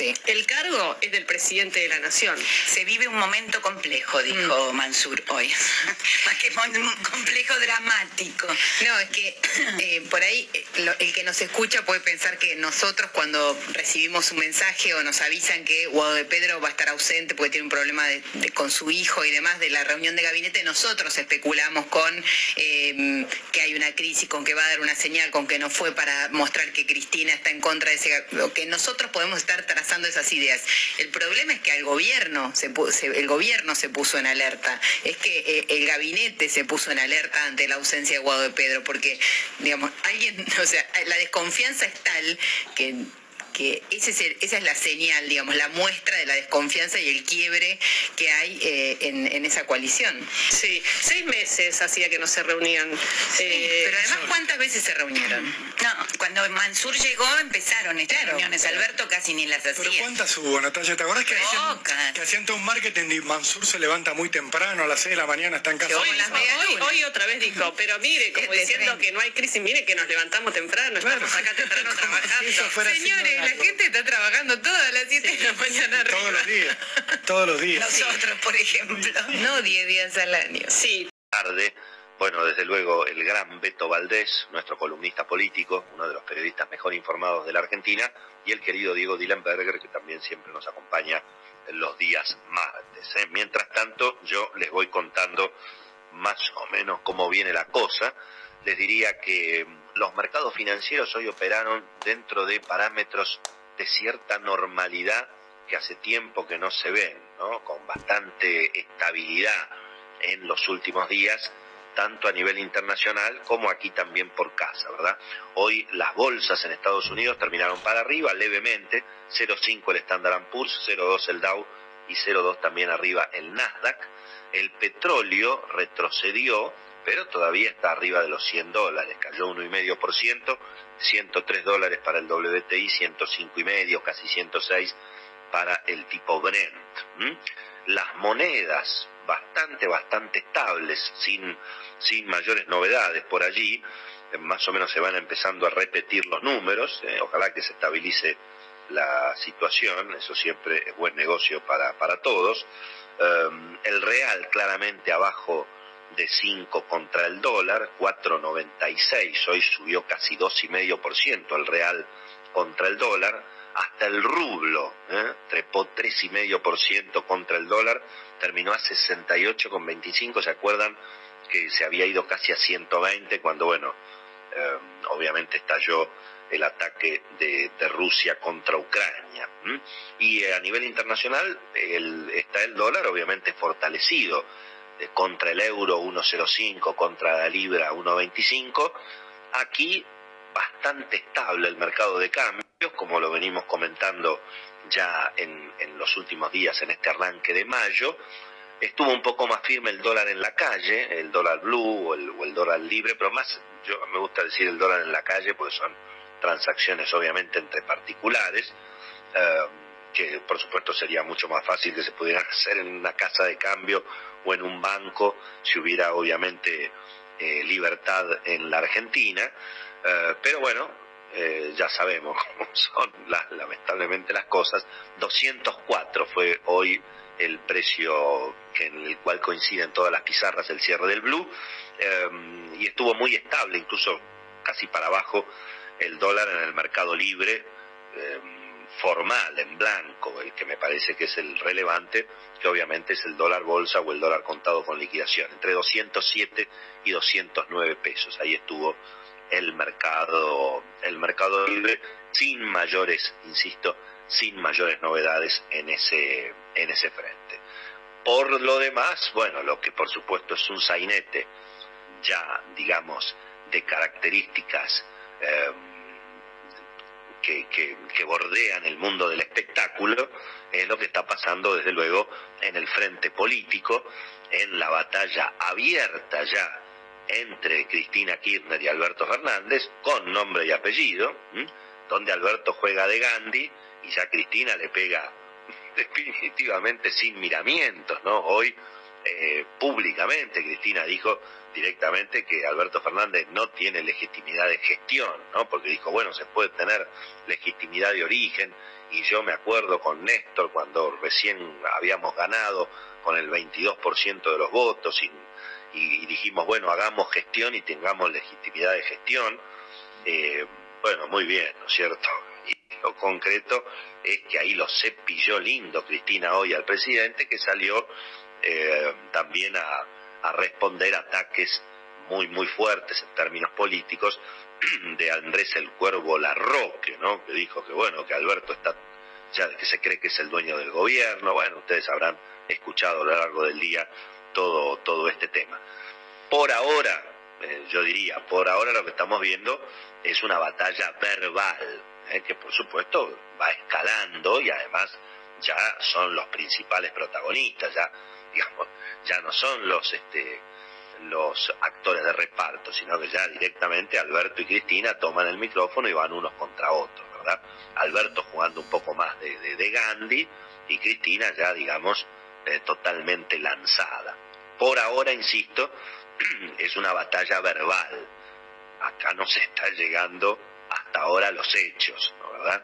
el cargo es del presidente de la nación. Se vive un momento complejo, dijo Mansur hoy. [laughs] Más que mon- complejo, dramático. No, es que [coughs] eh, por ahí eh, el que nos escucha puede pensar que nosotros cuando recibimos un mensaje o nos avisan que Guado de Pedro va a estar ausente porque tiene un problema de- de- con su hijo y demás de la reunión de gabinete, nosotros especulamos con eh, que hay una crisis, con que va a dar una señal, con que no fue para mostrar que Cristina está en contra de ese... que nosotros podemos estar esas ideas. El problema es que al gobierno se- el gobierno se puso en alerta, es que eh, el gabinete se puso en alerta ante la ausencia de Guado de Pedro, porque, digamos, alguien, [laughs] o sea, la desconfianza es tal que que ese es el- esa es la señal, digamos, la muestra de la desconfianza y el quiebre que hay eh, en, en esa coalición. Sí, seis meses hacía que no se reunían. Eh, pero además, ¿cuántas veces se reunieron? No, cuando Mansur llegó empezaron estas reuniones. Alberto casi ni las hacía. ¿Pero cuántas hubo, Natalia? ¿Te acordás que hacían, que hacían todo un marketing y Mansur se levanta muy temprano, a las 6 de la mañana está en casa? Hoy, hoy- hoy otra vez dijo, pero mire, como diciendo que no hay crisis, mire que nos levantamos temprano, estamos acá temprano [laughs] trabajando. Señores, la gente está trabajando todas las 7 de la mañana. Todos los días. Todos los días. [laughs] Nosotros, por ejemplo. No 10 días al año. Sí. tarde. Bueno, desde luego el gran Beto Valdés, nuestro columnista político, uno de los periodistas mejor informados de la Argentina, y el querido Diego Dillenberger, que también siempre nos acompaña en los días martes. ¿eh? Mientras tanto, yo les voy contando más o menos cómo viene la cosa. Les diría que los mercados financieros hoy operaron dentro de parámetros de cierta normalidad que hace tiempo que no se ven, ¿no? con bastante estabilidad en los últimos días, tanto a nivel internacional como aquí también por casa, ¿verdad? Hoy las bolsas en Estados Unidos terminaron para arriba levemente, 0,5 el Standard Poor's, 0,2 el Dow y 0,2 también arriba el Nasdaq. El petróleo retrocedió, pero todavía está arriba de los 100 dólares, cayó 1,5%, 103 dólares para el WTI, 105,5, casi 106 para el tipo Brent. Las monedas bastante, bastante estables, sin, sin mayores novedades por allí, eh, más o menos se van empezando a repetir los números, eh, ojalá que se estabilice la situación, eso siempre es buen negocio para, para todos. Um, el real claramente abajo de 5 contra el dólar, 4.96, hoy subió casi 2,5% el real contra el dólar, hasta el rublo, ¿eh? trepó 3,5% contra el dólar, terminó a 68,25, ¿se acuerdan que se había ido casi a 120 cuando, bueno, eh, obviamente estalló el ataque de, Rusia contra Ucrania. Y a nivel internacional el- está el dólar obviamente fortalecido, contra el euro 1,05, contra la libra 1,25. Aquí bastante estable el mercado de cambios, como lo venimos comentando ya en, en los últimos días, en este arranque de mayo. Estuvo un poco más firme el dólar en la calle, el dólar blue o el, o el dólar libre, pero más, yo me gusta decir el dólar en la calle porque son transacciones obviamente entre particulares, eh, que por supuesto sería mucho más fácil que se pudieran [laughs] hacer en una casa de cambio o en un banco si hubiera obviamente eh, libertad en la Argentina, eh, pero bueno, eh, ya sabemos [laughs] cómo son las- lamentablemente las cosas. 204 fue hoy el precio en el cual coinciden todas las pizarras el cierre del blue. Y estuvo muy estable, incluso casi para abajo el dólar en el mercado libre formal, en blanco, el que me parece que es el relevante, que obviamente es el dólar bolsa o el dólar contado con liquidación, entre 207 y 209 pesos. Ahí estuvo el mercado, el mercado libre sin mayores, insisto, sin mayores novedades en ese, en ese frente. Por lo demás, bueno, lo que por supuesto es un sainete ya, digamos, de características eh, que, bordean el mundo del espectáculo, es lo que está pasando desde luego en el frente político, en la batalla abierta ya entre Cristina Kirchner y Alberto Fernández, con nombre y apellido, donde Alberto juega de Gandhi y ya Cristina le pega [laughs] definitivamente sin miramientos, ¿no? Hoy eh, públicamente Cristina dijo directamente que Alberto Fernández no tiene legitimidad de gestión, ¿no? Porque dijo, bueno, se puede tener legitimidad de origen y yo me acuerdo con Néstor cuando recién habíamos ganado con el 22% de los votos y, dijimos, bueno, hagamos gestión y tengamos legitimidad de gestión. Eh, bueno, muy bien, ¿no es cierto? Y lo concreto es que ahí lo cepilló lindo Cristina hoy al presidente que salió eh, también a, a responder ataques muy muy fuertes en términos políticos [clears throat] de Andrés el Cuervo Larroque, ¿no? Que dijo que bueno, que Alberto está ya que se cree que es el dueño del gobierno, bueno, ustedes habrán escuchado a lo largo del día todo todo este tema. Por ahora, eh, yo diría, por ahora lo que estamos viendo es una batalla verbal, eh, que por supuesto va escalando y además ya son los principales protagonistas, ya digamos, ya no son los este los actores de reparto, sino que ya directamente Alberto y Cristina toman el micrófono y van unos contra otros, ¿verdad? Alberto jugando un poco más de, Gandhi y Cristina ya, digamos, eh, totalmente lanzada. Por ahora, insisto, [clears throat] es una batalla verbal. Acá no se está llegando hasta ahora a los hechos, ¿verdad?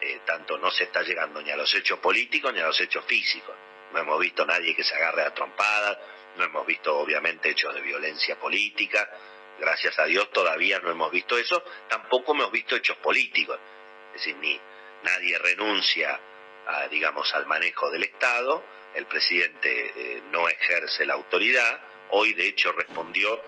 Eh, tanto no se está llegando ni a los hechos políticos ni a los hechos físicos. No hemos visto nadie que se agarre a trompadas, no hemos visto obviamente hechos de violencia política, gracias a Dios todavía no hemos visto eso, tampoco hemos visto hechos políticos, es decir, ni nadie renuncia a, digamos, al manejo del Estado, el presidente eh, no ejerce la autoridad, hoy de hecho respondió,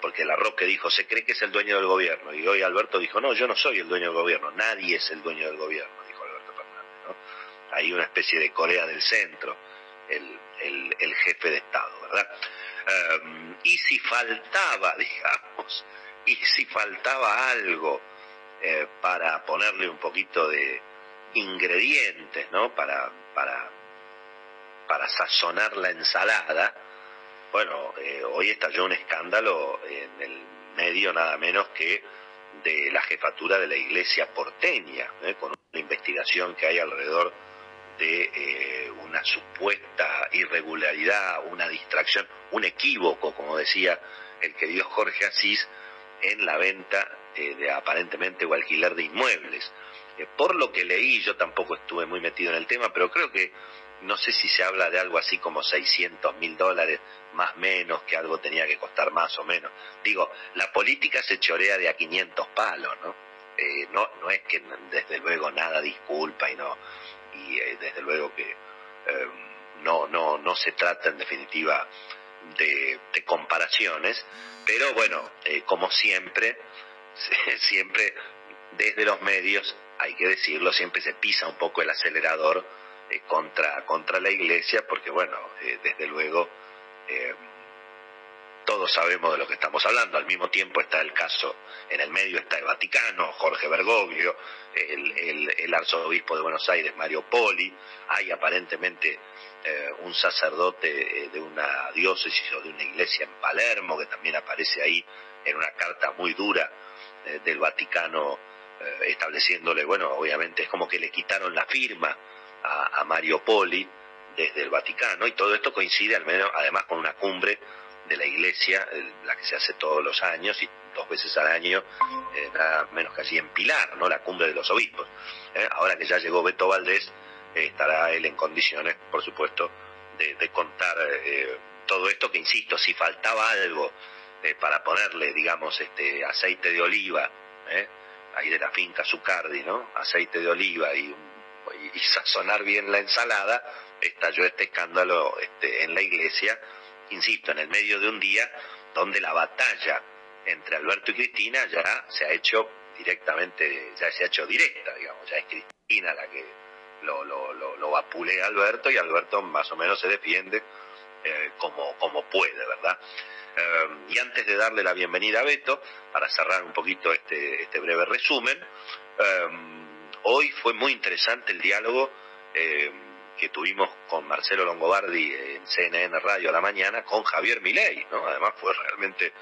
porque la Roque dijo, se cree que es el dueño del gobierno, y hoy Alberto dijo, no, yo no soy el dueño del gobierno, nadie es el dueño del gobierno, dijo Alberto Fernández, ¿no? Hay una especie de Corea del Centro, el, jefe de Estado, ¿verdad? Em, y si faltaba, [laughs] digamos, y si faltaba algo eh, para ponerle un poquito de ingredientes, ¿no? Para, para, para sazonar la ensalada, bueno, eh, hoy estalló un escándalo en el medio nada menos que de la jefatura de la iglesia porteña, ¿eh? con una investigación que hay alrededor de eh, una supuesta irregularidad, una distracción, un equívoco, como decía el querido Jorge Asís, en la venta eh, de aparentemente o alquiler de inmuebles. Eh, por lo que leí, yo tampoco estuve muy metido en el tema, pero creo que no sé si se habla de algo así como 600 mil dólares, más menos, que algo tenía que costar más o menos. Digo, la política se chorea de a 500 palos, ¿no? no, no es que desde luego nada disculpa y no, y eh, desde luego que eh, no, no, no se trata en definitiva de, comparaciones, pero bueno, eh, como siempre, [laughs] siempre desde los medios, hay que decirlo, siempre se pisa un poco el acelerador contra, contra la iglesia, porque bueno, desde luego todos sabemos de lo que estamos hablando. Al mismo tiempo está el caso, en el medio está el Vaticano, Jorge Bergoglio, el, arzobispo de Buenos Aires, Mario Poli, hay aparentemente eh, un sacerdote eh, de una diócesis o de una iglesia en Palermo que también aparece ahí en una carta muy dura eh, del Vaticano estableciéndole, bueno, obviamente es como que le quitaron la firma a, a Mario Poli desde el Vaticano y todo esto coincide al menos además con una cumbre de la iglesia, la que se hace todos los años y dos veces al año, eh, nada menos que así en Pilar, ¿no? La cumbre de los obispos. ¿eh? Ahora que ya llegó Beto Valdés, eh, estará él en condiciones, por supuesto, de, contar todo esto que, insisto, si faltaba algo para ponerle, digamos, este aceite de oliva, ahí de la finca Zucardi, ¿no? Aceite de oliva y, y, sazonar bien la ensalada, estalló este escándalo este, en la iglesia insisto, en el medio de un día donde la batalla entre Alberto y Cristina ya se ha hecho directamente, ya se ha hecho directa, digamos, ya es Cristina la que lo, lo, lo, vapulea a Alberto y Alberto más o menos se defiende eh, como, como puede, ¿verdad? Eh, y antes de darle la bienvenida a Beto, para cerrar un poquito este, este breve resumen, eh, hoy fue muy interesante el diálogo que tuvimos con Marcelo Longobardi en CNN Radio a la mañana con Javier Milei, ¿no? Además fue realmente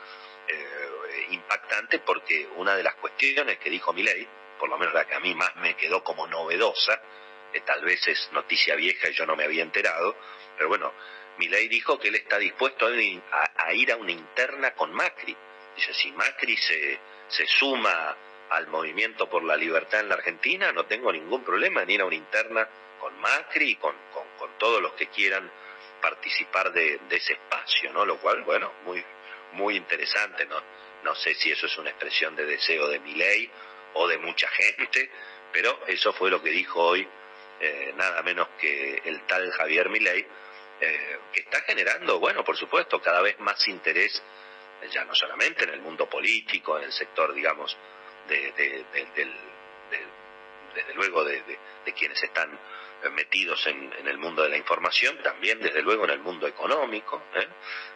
eh, impactante porque una de las cuestiones que dijo Milei, por lo menos la que a mí más me quedó como novedosa, tal vez es noticia vieja y yo no me había enterado, pero bueno, Milei dijo que él está dispuesto a, ir a una interna con Macri. Dice, si Macri se, se suma al movimiento por la libertad en la Argentina, no tengo ningún problema en ir a una interna con Macri y con, con, todos los que quieran participar de, ese espacio, ¿no? Lo cual, bueno, muy, muy interesante, ¿no? No sé si eso es una expresión de deseo de mi ley o de mucha gente, pero eso fue lo que dijo hoy eh, nada menos que el tal Javier Milei, eh, que está generando, bueno, por supuesto, cada vez más interés, ya no solamente en el mundo político, en el sector, digamos, de, del, desde luego de, quienes están metidos en, el mundo de la información, también desde luego en el mundo económico. ¿eh?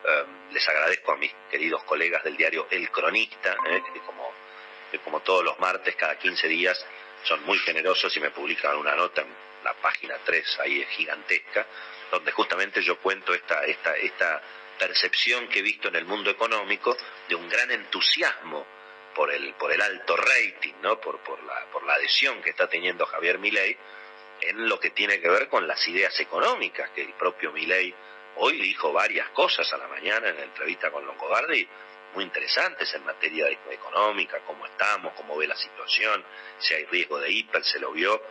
Um, les agradezco a mis queridos colegas del diario El Cronista, ¿eh? que, como, todos los martes, cada 15 días, son muy generosos y me publican una nota en la página 3, ahí es gigantesca, donde justamente yo cuento esta, esta, esta percepción que he visto en el mundo económico de un gran entusiasmo por el, por el alto rating, ¿no? por, por, la, por la adhesión que está teniendo Javier Milei en lo que tiene que ver con las ideas económicas, que el propio Milei hoy dijo varias cosas a la mañana en la entrevista con Longobardi, muy interesantes en materia económica, cómo estamos, cómo ve la situación, si hay riesgo de hiper, se lo vio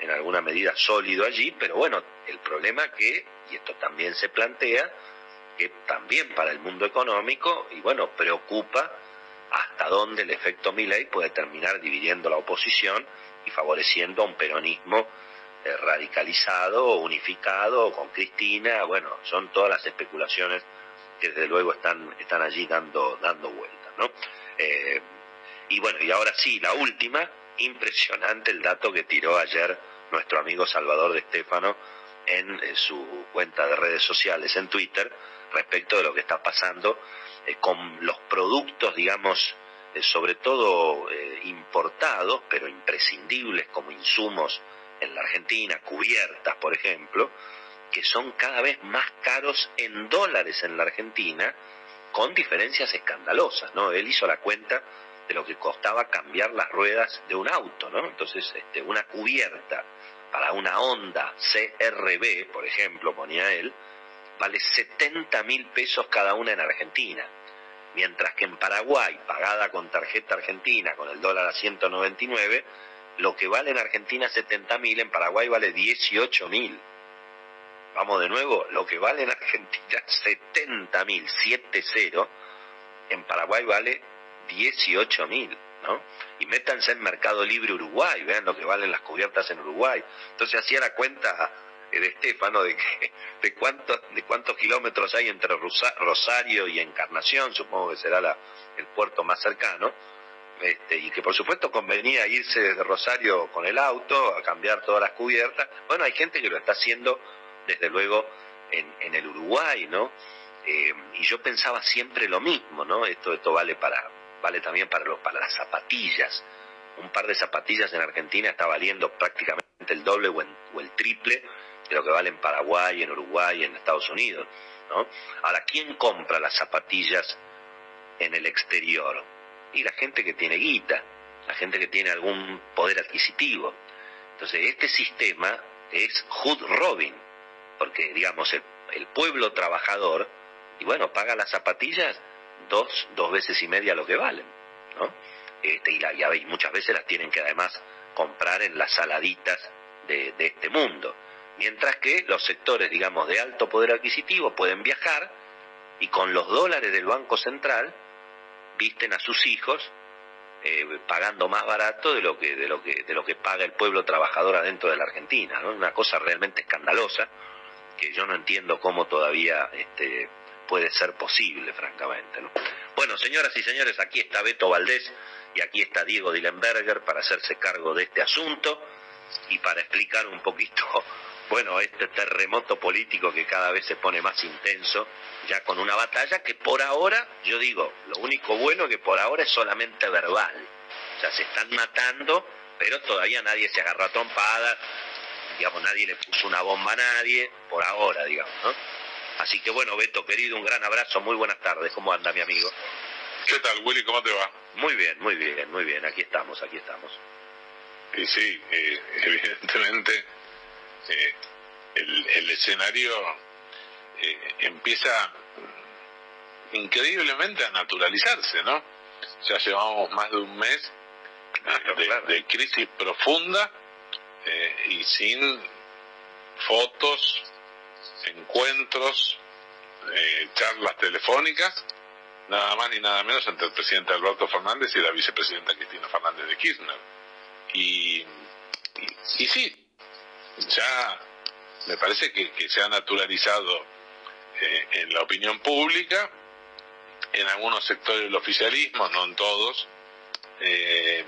en alguna medida sólido allí, pero bueno, el problema que, y esto también se plantea, que también para el mundo económico, y bueno, preocupa hasta dónde el efecto Milley puede terminar dividiendo la oposición y favoreciendo a un peronismo eh, radicalizado, unificado, con Cristina, bueno, son todas las especulaciones que desde luego están, están allí dando, dando vueltas, ¿no? Eh, y bueno, y ahora sí, la última, impresionante el dato que tiró ayer nuestro amigo Salvador de Estefano en, su cuenta de redes sociales en Twitter respecto de lo que está pasando eh, con los productos, digamos, eh, sobre todo eh, importados, pero imprescindibles como insumos en la Argentina, cubiertas, por ejemplo, que son cada vez más caros en dólares en la Argentina, con diferencias escandalosas, ¿no? Él hizo la cuenta de lo que costaba cambiar las ruedas de un auto, ¿no? Entonces, este, una cubierta para una Honda CRB, por ejemplo, ponía él, vale 70 mil pesos cada una en Argentina, mientras que en Paraguay, pagada con tarjeta argentina, con el dólar a 199, lo que vale en Argentina 70 mil, en Paraguay vale 18 mil. Vamos de nuevo, lo que vale en Argentina [laughs] 70 mil, 7-0, en Paraguay vale 18 mil, ¿no? Y métanse en Mercado Libre Uruguay, vean lo que valen las cubiertas en Uruguay. Entonces hacía la cuenta de Estefano de, que, [laughs] de, cuántos, de cuántos kilómetros hay entre Rosario y Encarnación, supongo que será la, el puerto más cercano, este, y que por supuesto convenía irse desde Rosario con el auto a cambiar todas las cubiertas. Bueno, hay gente que lo está haciendo desde luego en, el Uruguay, ¿no? Eh, y yo pensaba siempre lo mismo, ¿no? Esto, esto vale para, vale también para, los, para las zapatillas. Un par de zapatillas en Argentina está valiendo prácticamente el doble o, el triple de lo que vale en Paraguay, en Uruguay, en Estados Unidos. ¿no? Ahora, ¿quién compra las zapatillas en el exterior? Y la gente que tiene guita, la gente que tiene algún poder adquisitivo. Entonces, este sistema es Hood Robin, porque, digamos, el, pueblo trabajador, y bueno, paga las zapatillas dos, dos veces y media lo que valen, ¿no? Este, y, la, y muchas veces las tienen que además comprar en las saladitas de, de este mundo. Mientras que los sectores, digamos, de alto poder adquisitivo pueden viajar y con los dólares del Banco Central visten a sus hijos eh, pagando más barato de lo que de lo que de lo que paga el pueblo trabajador adentro de la Argentina, ¿no? Una cosa realmente escandalosa que yo no entiendo cómo todavía este, puede ser posible, francamente. ¿no? Bueno, señoras y señores, aquí está Beto Valdés y aquí está Diego Dillenberger para hacerse cargo de este asunto y para explicar un poquito, bueno, este terremoto político que cada vez se pone más intenso, ya con una batalla que por ahora, yo digo, lo único bueno que por ahora es solamente verbal. O sea, se están matando, pero todavía nadie se agarró a trompadas, digamos, nadie le puso una bomba a nadie, por ahora, digamos, ¿no? Así que bueno, Beto, querido, un gran abrazo, muy buenas tardes. ¿Cómo anda mi amigo? ¿Qué tal, Willy? ¿Cómo te va? Muy bien, muy bien, muy bien. Aquí estamos, aquí estamos. Y sí, eh, [laughs] evidentemente eh, el, escenario eh, empieza increíblemente a naturalizarse, ¿no? Ya llevamos más de un mes de, crisis profunda y sin fotos, encuentros, eh, charlas telefónicas, nada más ni nada menos entre el presidente Alberto Fernández y la vicepresidenta Cristina Fernández de Kirchner. Y, y, sí, ya me parece que, se ha naturalizado eh, en la opinión pública, en algunos sectores del oficialismo, no en todos, eh,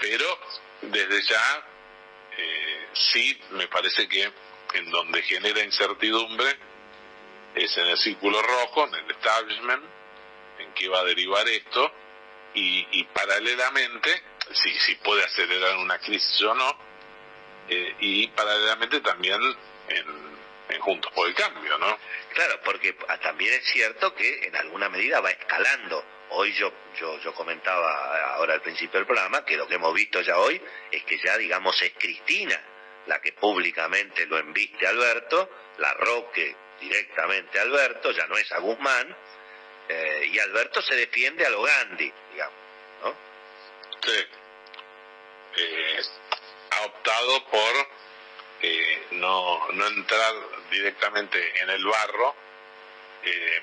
pero desde ya sí me parece que en donde genera incertidumbre es en el círculo rojo, en el establishment, en qué va a derivar esto, y, paralelamente, si, si puede acelerar una crisis o no, eh, y paralelamente también en, en Juntos por el Cambio, ¿no? Claro, porque ah, también es cierto que en alguna medida va escalando. Hoy yo, yo, yo comentaba ahora al principio del programa que lo que hemos visto ya hoy es que ya, digamos, es Cristina la que públicamente lo embiste a Alberto, la Roque directamente a Alberto, ya no es a Guzmán, eh, y Alberto se defiende a lo Gandhi, digamos, ¿no? Sí. Eh, ha optado por eh, no, no entrar directamente en el barro, eh,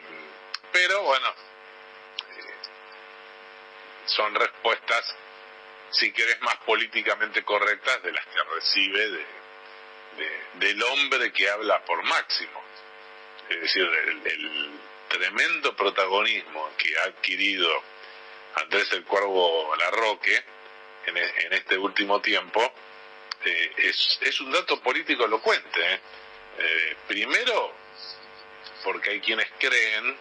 pero bueno, eh, son respuestas, si querés, más políticamente correctas de las que recibe de, de- del hombre que habla por máximo. Es decir, el, el tremendo protagonismo que ha adquirido Andrés el Cuervo Larroque en, en este último tiempo eh, es, es un dato político elocuente. ¿eh? Eh, primero, porque hay quienes creen,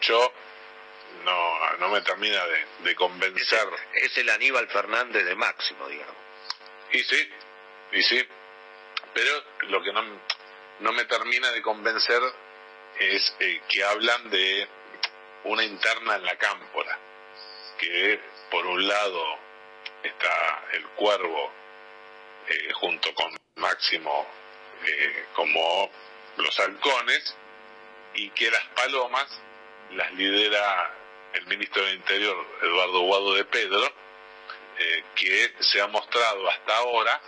yo no, no me termina de, de convencer. Es el Aníbal Fernández de Máximo, digamos. Y sí, y sí. Pero lo que no, no me termina de convencer es eh, que hablan de una interna en la cámpora, que por un lado está el cuervo eh, junto con Máximo eh, como los halcones y que las palomas las lidera el ministro del Interior, Eduardo Guado de Pedro, eh, que se ha mostrado hasta ahora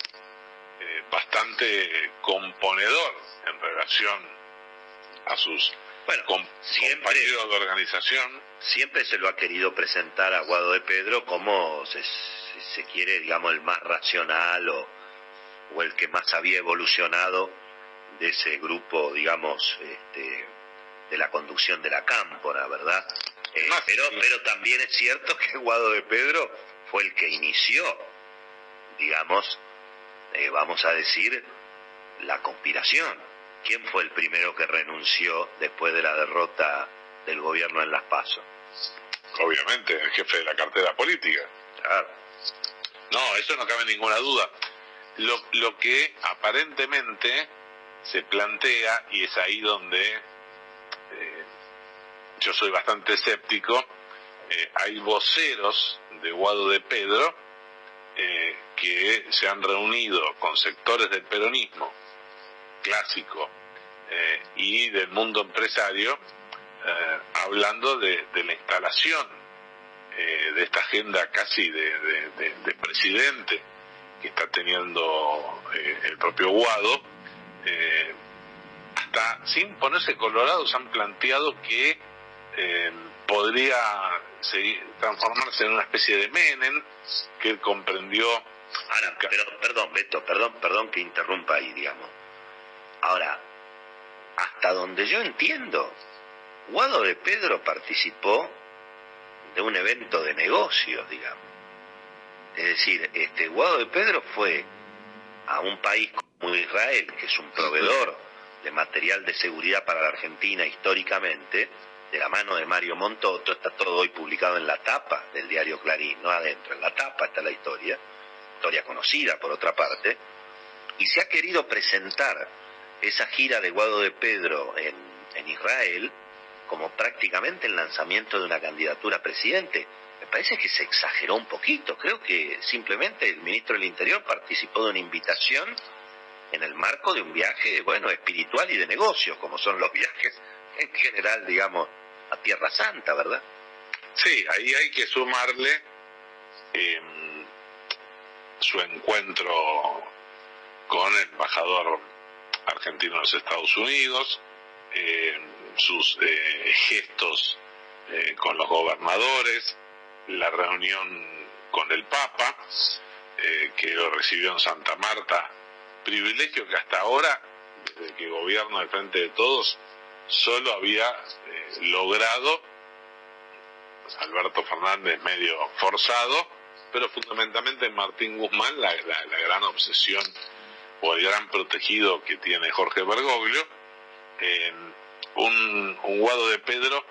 eh, bastante componedor en relación a sus com- compañeros de organización. Siempre se lo ha querido presentar a Guado de Pedro como, se, se quiere, digamos, el más racional o, o el que más había evolucionado de ese grupo, digamos, este, de la conducción de la cámpora, ¿verdad? Eh, pero, pero también es cierto que Guado de Pedro fue el que inició, digamos, eh, vamos a decir, la conspiración. ¿Quién fue el primero que renunció después de la derrota del gobierno en Las Pasos? Obviamente, el jefe de la cartera política. Claro. No, eso no cabe ninguna duda. Lo, que aparentemente se plantea, y es ahí donde eh, yo soy bastante escéptico, eh, hay voceros de Guado de Pedro eh, que se han reunido con sectores del peronismo clásico y del mundo empresario hablando de, la instalación de esta agenda casi de presidente que está teniendo eh, el propio Guado, eh, hasta sin ponerse colorados han planteado que eh, podría seguir- transformarse en una especie de Menem que él comprendió. Ahora, pero, perdón, Beto, perdón, perdón que interrumpa ahí, digamos. Ahora, hasta donde yo entiendo, Guado de Pedro participó de un evento de negocios, digamos. Es decir, este Guado de Pedro fue a un país como Israel, que es un proveedor de material de seguridad para la Argentina históricamente, de la mano de Mario Montoto, está todo hoy publicado en la tapa del diario Clarín, no adentro, en la tapa está la historia, historia conocida por otra parte, y se ha querido presentar esa gira de Guado de Pedro en, en Israel como prácticamente el lanzamiento de una candidatura a presidente. Me parece que se exageró un poquito. Creo que simplemente el ministro del Interior participó de una invitación en el marco de un viaje, bueno, espiritual y de negocios, como son los [laughs] viajes en general, digamos, a Tierra Santa, ¿verdad? Sí, ahí hay que sumarle eh, su encuentro con el embajador argentino en los Estados Unidos, eh, sus eh, gestos eh, con los gobernadores, la reunión con el Papa, eh, que lo recibió en Santa Marta, privilegio que hasta ahora, desde que gobierna el Frente de Todos, solo había eh, logrado Alberto Fernández medio forzado, pero fundamentalmente Martín Guzmán, la, gran obsesión o el gran protegido que tiene Jorge Bergoglio, eh, un, un guado de Pedro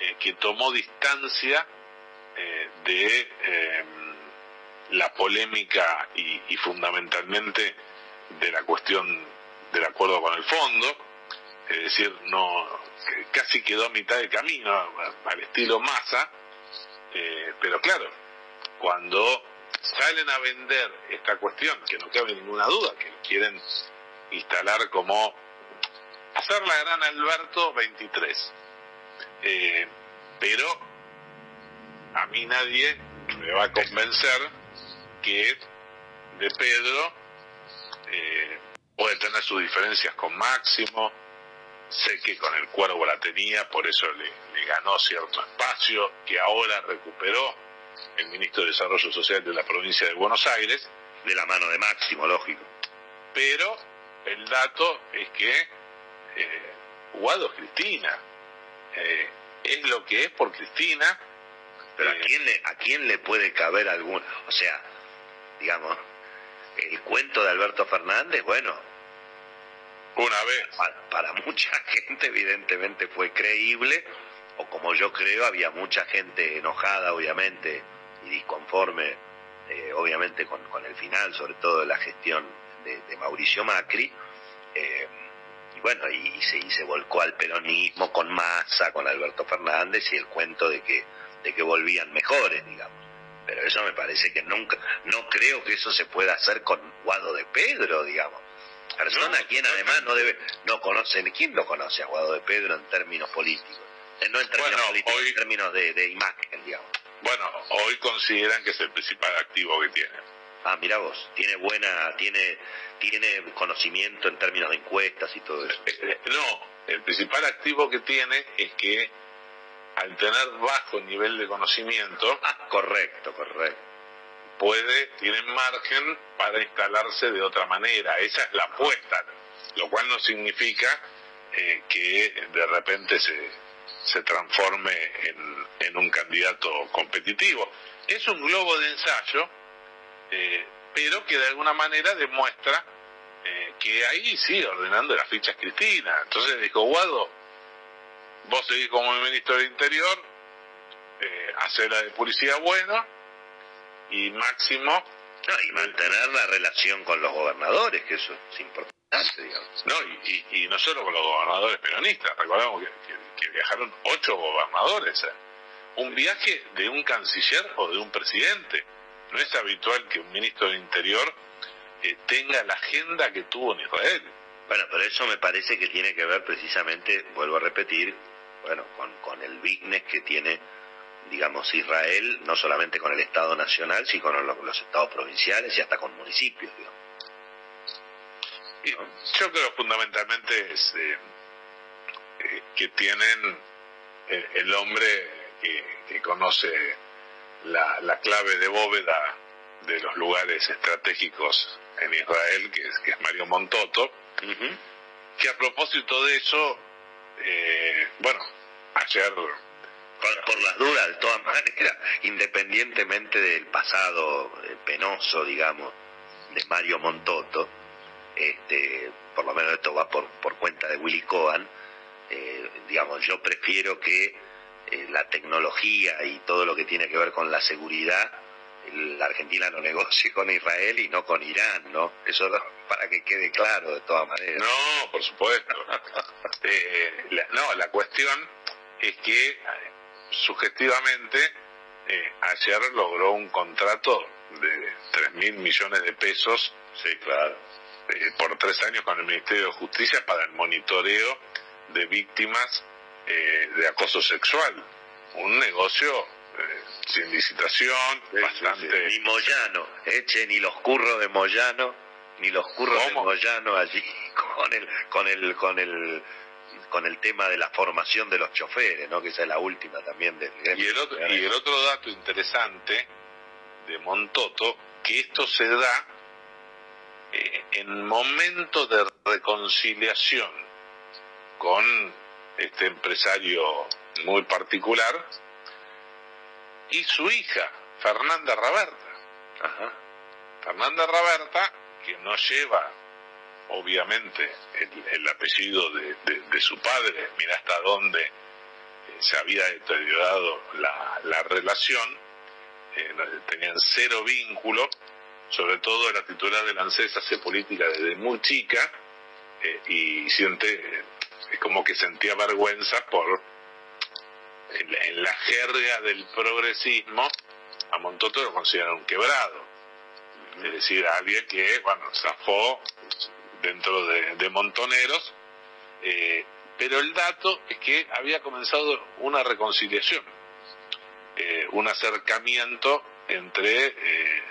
eh, que tomó distancia eh, de eh, la polémica y, y fundamentalmente de la cuestión del acuerdo con el fondo, es decir, no casi quedó a mitad de camino al estilo masa, eh, pero claro, cuando salen a vender esta cuestión, que no cabe ninguna duda, que quieren instalar como hacer la gran Alberto 23. Eh, pero a mí nadie me va a convencer que de Pedro eh, puede tener sus diferencias con Máximo, sé que con el cuervo la tenía, por eso le, ganó cierto espacio, que ahora recuperó el ministro de Desarrollo Social de la provincia de Buenos Aires. De la mano de Máximo, lógico. Pero el dato es que eh, Guado Cristina. Eh, es lo que es por Cristina. Pero ¿a quién, le, ¿a quién le puede caber algún... O sea, digamos, el cuento de Alberto Fernández, bueno, una vez. Para, mucha [laughs] gente evidentemente fue creíble, o como yo creo, había mucha gente enojada, obviamente, y disconforme, eh, obviamente, con, el final, sobre todo de la gestión de, Mauricio Macri. Eh, y bueno, y, se, y se volcó al peronismo con Massa, con Alberto Fernández, y el cuento de que, de que volvían mejores, digamos pero eso me parece que nunca, no creo que eso se pueda hacer con Guado de Pedro, digamos persona quien además no debe, no conoce, ¿quién lo conoce a Guado de Pedro en términos políticos? Eh, no en términos políticos, en términos de, imagen, digamos. Bueno, hoy consideran que es el principal activo que tiene. Ah, mira vos, tiene buena, tiene, tiene conocimiento en términos de encuestas y todo eso. Eh, eh, no, el principal activo que tiene es que al tener bajo nivel de conocimiento. Ah, [laughs] correcto, correcto puede, tiene margen para instalarse de otra manera. Esa es la apuesta, lo cual no significa eh, que de repente se, se transforme en, en, un candidato competitivo. Es un globo de ensayo, eh, pero que de alguna manera demuestra eh, que ahí sigue ordenando las fichas Cristina. Entonces dijo, Guado, vos seguís como ministro del Interior, eh, hacer la de policía bueno, y máximo y mantener la relación con los gobernadores, que eso es importante, digamos. No, y, no solo con los gobernadores peronistas, recordamos que, viajaron ocho gobernadores. ¿eh? Un viaje de un canciller o de un presidente. No es habitual que un ministro del Interior eh, tenga la agenda que tuvo en Israel. Bueno, pero eso me parece que tiene que ver precisamente, vuelvo a repetir, bueno, con, con el business que tiene digamos, Israel, no solamente con el Estado nacional, sino con los, estados provinciales y hasta con municipios. Yo creo fundamentalmente es, eh, eh, que tienen el, hombre que, conoce la, clave de bóveda de los lugares estratégicos en Israel, que es, que es Mario Montoto, que a propósito de eso, eh, bueno, ayer por, las dudas, de todas maneras, [laughs] independientemente del pasado eh, penoso, digamos, de Mario Montoto, este, por lo menos esto va por, por cuenta de Willy Cohen, eh, digamos, yo prefiero que eh, la tecnología y todo lo que tiene que ver con la seguridad, la Argentina no negocie con Israel y no con Irán, ¿no? Eso para que quede claro de todas maneras. No, por supuesto. [laughs] no, la cuestión es que sugestivamente, eh, ayer logró un contrato de 3 mil millones de pesos sí, claro. Eh, por tres años con el Ministerio de Justicia para el monitoreo de víctimas eh, de acoso sexual. Un negocio sin licitación, bastante... Ni Moyano, eche ni los curros de Moyano, ni los curros de Moyano allí [laughs] con el, con el, con el con el tema de la formación de los choferes, ¿no? que esa es la última también del Y el otro, y el otro dato interesante de Montoto, que esto se da eh, en momentos de reconciliación con este empresario muy particular y su hija, Fernanda Raberta. Ajá. Fernanda Raberta, que no lleva obviamente el, apellido de, su padre, mira hasta dónde eh, se había deteriorado la, relación, eh, tenían cero vínculo, sobre todo la titular de la ANSES hace política desde muy chica eh, y siente como que sentía vergüenza por en, la jerga del progresismo a Montoto lo consideran un quebrado. Es decir alguien que bueno zafó dentro de, montoneros eh, pero el dato es que había comenzado una reconciliación eh, un acercamiento entre eh,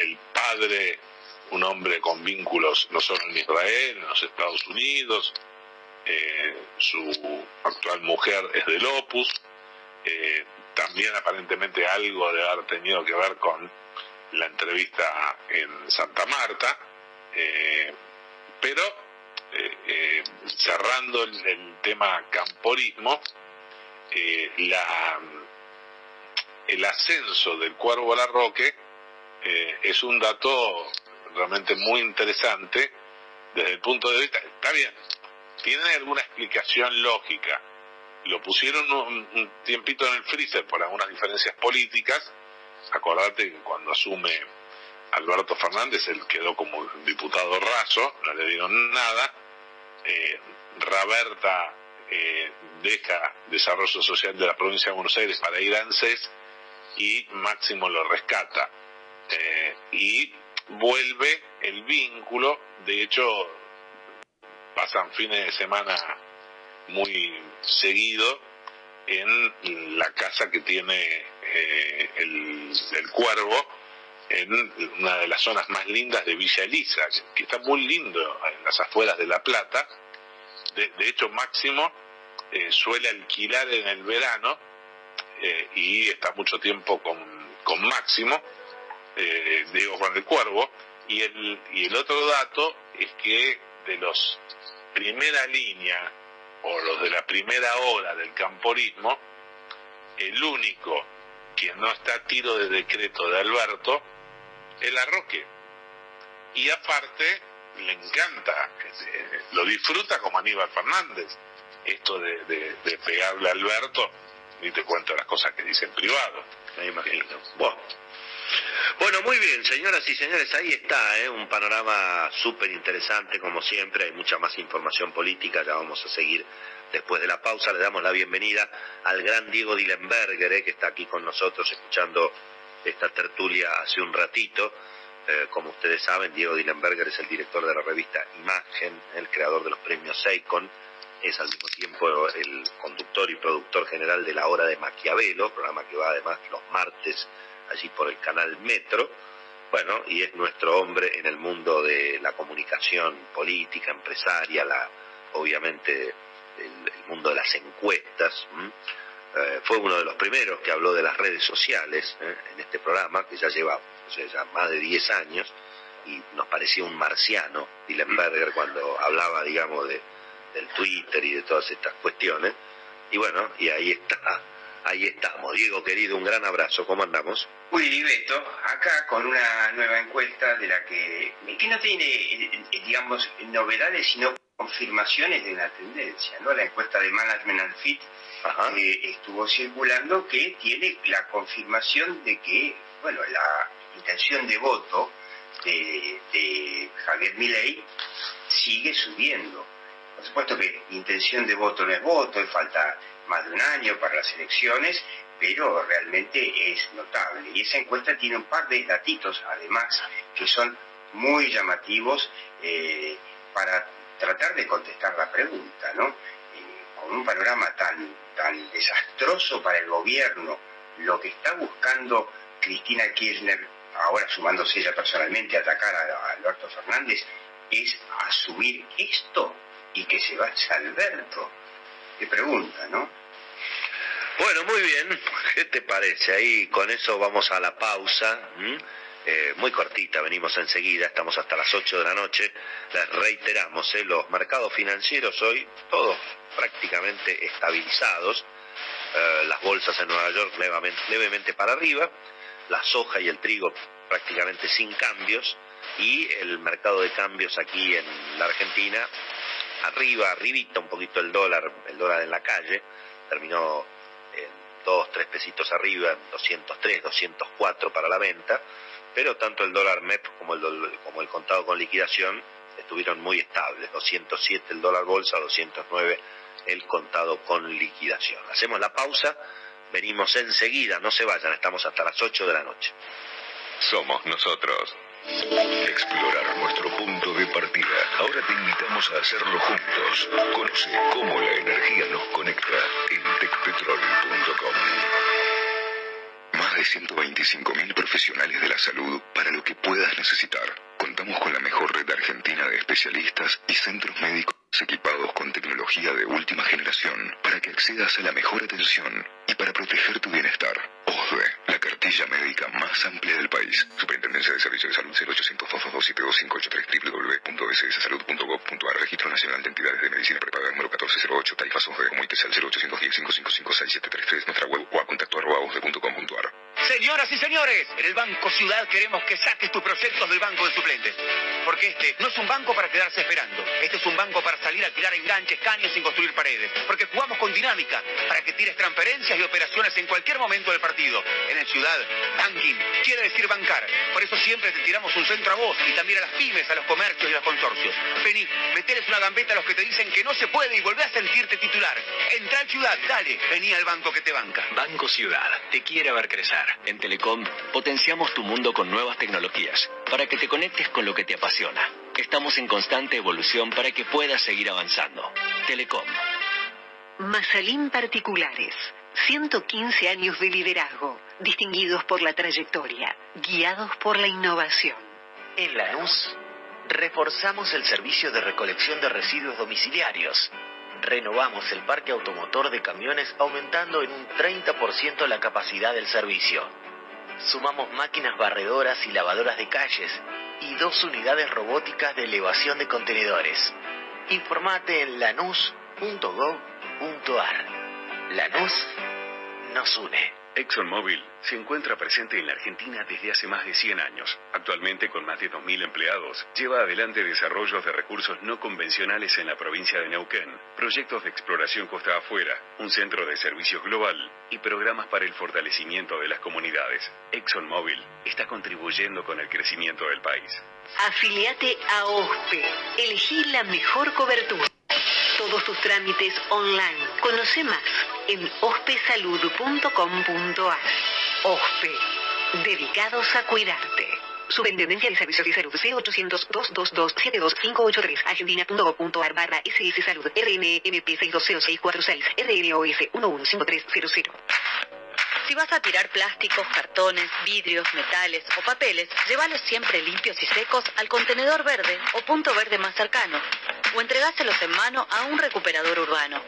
el padre un hombre con vínculos no solo en Israel, en los Estados Unidos, su actual mujer es del Opus, eh, también aparentemente algo de haber tenido que ver con la entrevista en Santa Marta, eh, pero cerrando el, tema camporismo, la, el ascenso del Cuervo Larroque es un dato realmente muy interesante desde el punto de vista, está bien, tiene alguna explicación lógica. Lo pusieron un, tiempito en el freezer por algunas diferencias políticas. Acordate que cuando asume Alberto Fernández, él quedó como diputado raso, no le dieron nada. Eh, Raberta eh, deja desarrollo social de la provincia de Buenos Aires para ir a ANSES y Máximo lo rescata. Eh, y vuelve el vínculo, de hecho pasan fines de semana muy seguido en la casa que tiene eh, el, Cuervo, en una de las zonas más lindas de Villa Elisa, que está muy lindo en las afueras de La Plata. De, hecho, Máximo eh, suele alquilar en el verano eh, y está mucho tiempo con, con Máximo digo Juan del Cuervo, y el, y el otro dato es que de los primera línea o los de la primera hora del camporismo, el único que no está a tiro de decreto de Alberto es la Roque. Y aparte, le encanta, lo disfruta como Aníbal Fernández, esto de, pegarle a Alberto, ni te cuento las cosas que dice en privado. Me imagino. Bueno. Bueno, muy bien, señoras y señores, ahí está, ¿eh? un panorama súper interesante, como siempre, hay mucha más información política, ya vamos a seguir después de la pausa, le damos la bienvenida al gran Diego Dillenberger, ¿eh? que está aquí con nosotros escuchando esta tertulia hace un ratito. Eh, como ustedes saben, Diego Dillenberger es el director de la revista Imagen, el creador de los premios Seicon, es al mismo tiempo el conductor y productor general de La Hora de Maquiavelo, programa que va además los martes allí por el canal Metro, bueno, y es nuestro hombre en el mundo de la comunicación política, empresaria, la, obviamente el, mundo de las encuestas. Eh, fue uno de los primeros que habló de las redes sociales ¿eh? en este programa, que ya lleva más de 10 años, y nos parecía un marciano, Dillenberger, cuando hablaba, digamos, de, del Twitter y de todas estas cuestiones. Y bueno, y ahí está Ahí estamos. Diego, querido, un gran abrazo. ¿Cómo andamos? Uy, Beto, acá con una nueva encuesta de la que, que no tiene, eh, digamos, novedades, sino confirmaciones de la tendencia, ¿no? La encuesta de Management and Fit que estuvo circulando que tiene la confirmación de que, bueno, la intención de voto de, de Javier Milei sigue subiendo. Por supuesto que intención de voto no es voto, falta más de un año para las elecciones, pero realmente es notable. Y esa encuesta tiene un par de datitos, además, que son muy llamativos eh, para tratar de contestar la pregunta, ¿no? Eh, con un panorama tan, tan desastroso para el gobierno, lo que está buscando Cristina Kirchner, ahora sumándose ella personalmente a atacar a, Alberto Fernández, es asumir esto y que se vaya Alberto. Qué pregunta, ¿no? Bueno, muy bien. ¿Qué te parece? Ahí con eso vamos a la pausa. Eh, muy cortita, venimos enseguida, estamos hasta las 8 de la noche. Reiteramos, ¿eh? los mercados financieros hoy, todos prácticamente estabilizados. Eh, las bolsas en Nueva York levemente, levemente para arriba, la soja y el trigo prácticamente sin cambios y el mercado de cambios aquí en la Argentina arriba, arribita un poquito el dólar, el dólar en la calle, terminó dos, tres pesitos arriba, 203, 204 para la venta, pero tanto el dólar MEP como el, como el contado con liquidación estuvieron muy estables, 207 el dólar bolsa, 209 el contado con liquidación. Hacemos la pausa, venimos enseguida, no se vayan, estamos hasta las 8 de la noche. Somos nosotros. Explorar nuestro punto de partida. Ahora te invitamos a hacerlo juntos. Conoce cómo la energía nos conecta en tecpetrol.com. Más de 125.000 profesionales de la salud para lo que puedas necesitar. Contamos con la mejor red argentina de especialistas y centros médicos equipados con tecnología de última generación para que accedas a la mejor atención y para proteger tu bienestar. La cartilla médica más amplia del país. Superintendencia de Servicios de Salud 0800 www.sssalud.gov.ar Registro Nacional de Entidades de Medicina Prepaga número 1408 Tarifas OSDE Comuníquese al 0810 555 6733 Nuestra web o a contacto arroba Señoras y señores, en el Banco Ciudad queremos que saques tus proyectos del banco de suplentes. Porque este no es un banco para quedarse esperando. Este es un banco para salir a tirar enganches, caños sin construir paredes. Porque jugamos con dinámica para que tires transferencias y operaciones en cualquier momento del partido. En el Ciudad, banking quiere decir bancar. Por eso siempre te tiramos un centro a vos y también a las pymes, a los comercios y a los consorcios. Vení, meteles una gambeta a los que te dicen que no se puede y volvé a sentirte titular. Entra al Ciudad, dale, vení al banco que te banca. Banco Ciudad te quiere ver crecer. En Telecom potenciamos tu mundo con nuevas tecnologías para que te conectes con lo que te apasiona. Estamos en constante evolución para que puedas seguir avanzando. Telecom. Masalín Particulares. 115 años de liderazgo, distinguidos por la trayectoria, guiados por la innovación. En Lanús, reforzamos el servicio de recolección de residuos domiciliarios. Renovamos el parque automotor de camiones aumentando en un 30% la capacidad del servicio. Sumamos máquinas barredoras y lavadoras de calles y dos unidades robóticas de elevación de contenedores. Informate en lanús.gov.ar. Lanús nos une. ExxonMobil se encuentra presente en la Argentina desde hace más de 100 años. Actualmente, con más de 2.000 empleados, lleva adelante desarrollos de recursos no convencionales en la provincia de Neuquén, proyectos de exploración costa afuera, un centro de servicios global y programas para el fortalecimiento de las comunidades. ExxonMobil está contribuyendo con el crecimiento del país. Afiliate a OSPE. Elegí la mejor cobertura. Todos tus trámites online. Conoce más en ospesalud.com.ar. OSPE. Dedicados a cuidarte. Superintendencia de Servicios de Salud 0800 222 72583 argentina.gov.ar barra SS Salud RNMP 620646 RLOS 115300 Si vas a tirar plásticos, cartones, vidrios, metales o papeles, llévalos siempre limpios y secos al contenedor verde o punto verde más cercano, o entregáselos en mano a un recuperador urbano.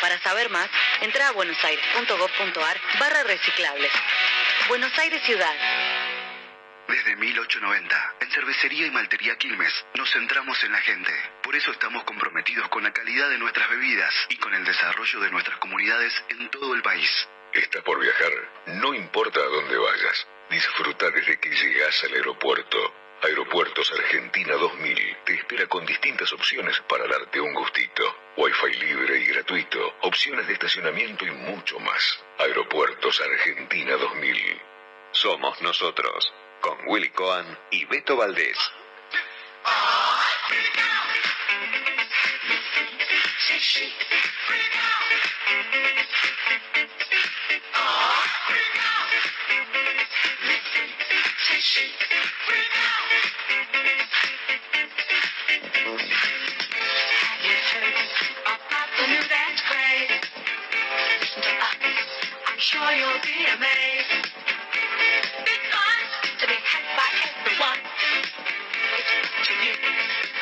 Para saber más, entra a buenosaires.gov.ar barra reciclables. Buenos Aires Ciudad. Desde 1890, en Cervecería y Maltería Quilmes, nos centramos en la gente. Por eso estamos comprometidos con la calidad de nuestras bebidas y con el desarrollo de nuestras comunidades en todo el país. Está por viajar, no importa a dónde vayas. Disfruta desde que llegas al aeropuerto. Aeropuertos Argentina 2000 te espera con distintas opciones para darte un gustito. Wi-Fi libre y gratuito, opciones de estacionamiento y mucho más. Aeropuertos Argentina 2000. Somos nosotros, con Willy Cohen y Beto Valdés.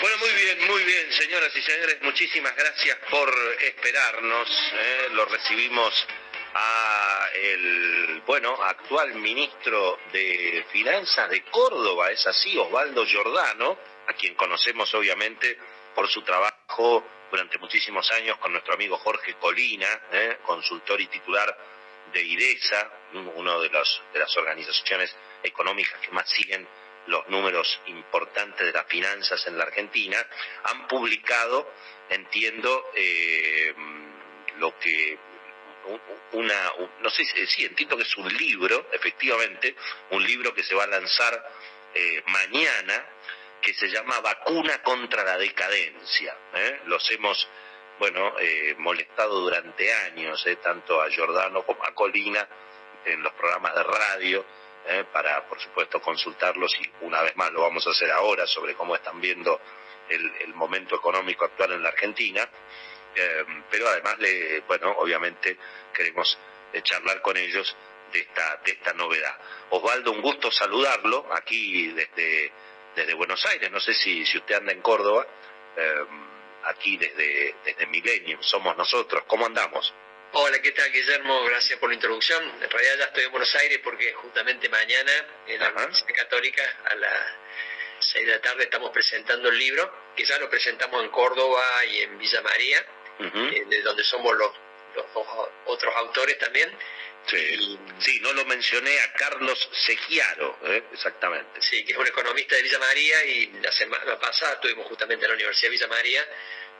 Bueno, muy bien, muy bien, señoras y señores, muchísimas gracias por esperarnos. ¿eh? Lo recibimos el, bueno, actual ministro de Finanzas de Córdoba, es así, Osvaldo Giordano, a quien conocemos obviamente por su trabajo durante muchísimos años con nuestro amigo Jorge Colina, ¿eh? consultor y titular de IDESA, una de, los- de las organizaciones económicas que más siguen los números importantes de las finanzas en la Argentina, han publicado, entiendo, eh, lo que una, un- no sé si sí, entiendo que es un libro, efectivamente, un libro que se va a lanzar eh, mañana que se llama Vacuna contra la Decadencia. ¿eh? Los hemos, bueno, eh, molestado durante años, ¿eh? tanto a Giordano como a Colina, en los programas de radio, para, por supuesto, consultarlos y una vez más lo vamos a hacer ahora sobre cómo están viendo el momento económico actual en la Argentina. Pero además, le, bueno, obviamente queremos charlar con ellos de esta, de esta novedad. Osvaldo, un gusto saludarlo aquí desde, desde Buenos Aires. No sé si, si usted anda en Córdoba, em, aquí desde, desde Millennium, somos nosotros. ¿Cómo andamos? Hola, ¿qué tal Guillermo? Gracias por la introducción. En realidad ya estoy en Buenos Aires porque justamente mañana en la Universidad Católica a las 6 de la tarde estamos presentando el libro, que ya lo presentamos en Córdoba y en Villa María, eh, de donde somos los, los dos otros autores también. Sí, no lo mencioné a Carlos Segiaro, ¿eh? exactamente. Sí, que es un economista de Villa María y la semana pasada estuvimos justamente en la Universidad de Villa María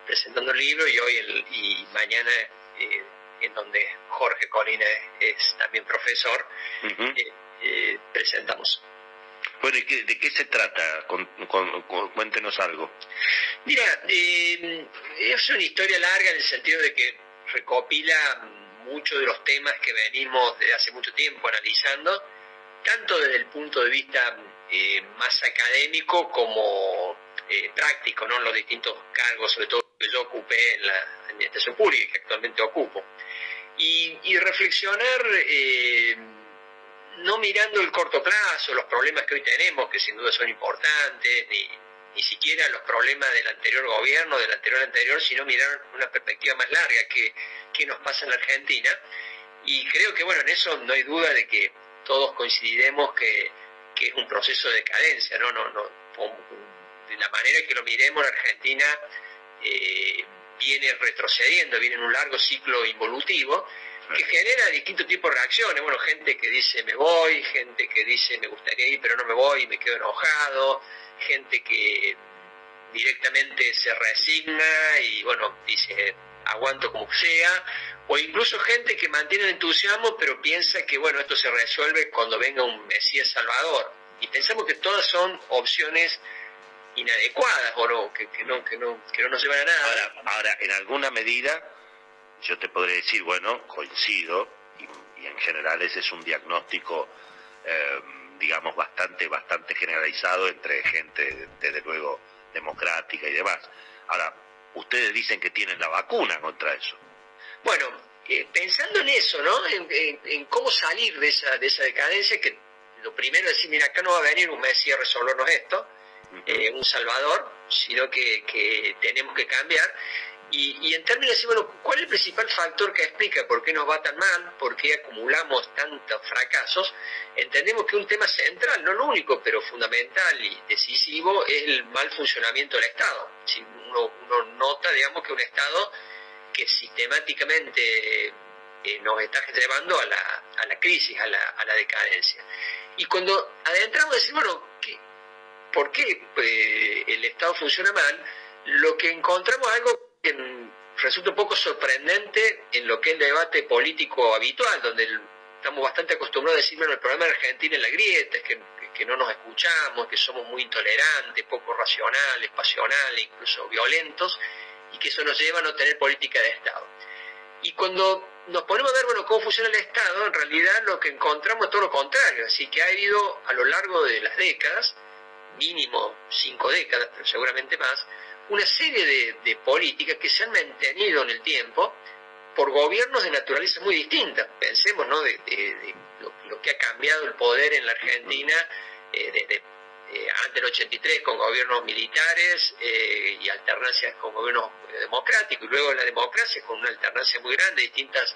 presentando el libro y hoy el, y mañana eh, en donde Jorge Colina es, también profesor, eh, presentamos. Bueno, ¿y de qué se trata? cuéntenos algo. Mira, es una historia larga en el sentido de que recopila muchos de los temas que venimos desde hace mucho tiempo analizando, tanto desde el punto de vista eh, más académico como eh, práctico, ¿no? los distintos cargos, sobre todo que yo ocupé en la administración pública que actualmente ocupo. Y, reflexionar eh, no mirando el corto plazo, los problemas que hoy tenemos, que sin duda son importantes, ni, ni siquiera los problemas del anterior gobierno, del anterior anterior, sino mirar una perspectiva más larga que, nos pasa en la Argentina. Y creo que, bueno, en eso no hay duda de que todos coincidiremos que, es un proceso de decadencia, ¿no? no, no de la manera que lo miremos, la Argentina eh, viene retrocediendo, viene en un largo ciclo involutivo que genera distintos tipos de reacciones. Bueno, gente que dice me voy, gente que dice me gustaría ir pero no me voy y me quedo enojado, gente que directamente se resigna y bueno, dice aguanto como sea, o incluso gente que mantiene el entusiasmo pero piensa que bueno, esto se resuelve cuando venga un Mesías Salvador. Y pensamos que todas son opciones inadecuadas o no, que, no, que, no, que no nos llevan a nada. Ahora, ahora, en alguna medida, yo te podré decir, bueno, coincido, y, en general ese es un diagnóstico eh, digamos, bastante, bastante generalizado entre gente, desde luego, democrática y demás. Ahora, ustedes dicen que tienen la vacuna contra eso. Bueno, eh, pensando en eso, ¿no? En, cómo salir de esa, de esa decadencia, que lo primero es decir, mira, acá no va a venir un Mesías a resolvernos esto, eh, un Salvador, sino que, que tenemos que cambiar. Y, en términos de bueno, ¿cuál es el principal factor que explica por qué nos va tan mal, por qué acumulamos tantos fracasos? Entendemos que un tema central, no lo único, pero fundamental y decisivo, es el mal funcionamiento del Estado. Si uno, nota, digamos, que un Estado que sistemáticamente eh, nos está llevando a la, a la crisis, a la, a la, decadencia. Y cuando adentramos decir, bueno, ¿por qué eh, el Estado funciona mal? Lo que encontramos es algo resulta un poco sorprendente en lo que es el debate político habitual, donde estamos bastante acostumbrados a decir, bueno, el problema de Argentina es la grieta, es que, no nos escuchamos, que somos muy intolerantes, poco racionales, pasionales, incluso violentos, y que eso nos lleva a no tener política de Estado. Y cuando nos ponemos a ver, bueno, cómo funciona el Estado, en realidad lo que encontramos es todo lo contrario, así que ha habido a lo largo de las décadas, mínimo cinco décadas, pero seguramente más, una serie de, políticas que se han mantenido en el tiempo por gobiernos de naturaleza muy distinta. Pensemos ¿no? de, lo, que ha cambiado el poder en la Argentina eh, desde eh, antes del 83 con gobiernos militares eh, y alternancias con gobiernos democráticos y luego la democracia con una alternancia muy grande, distintas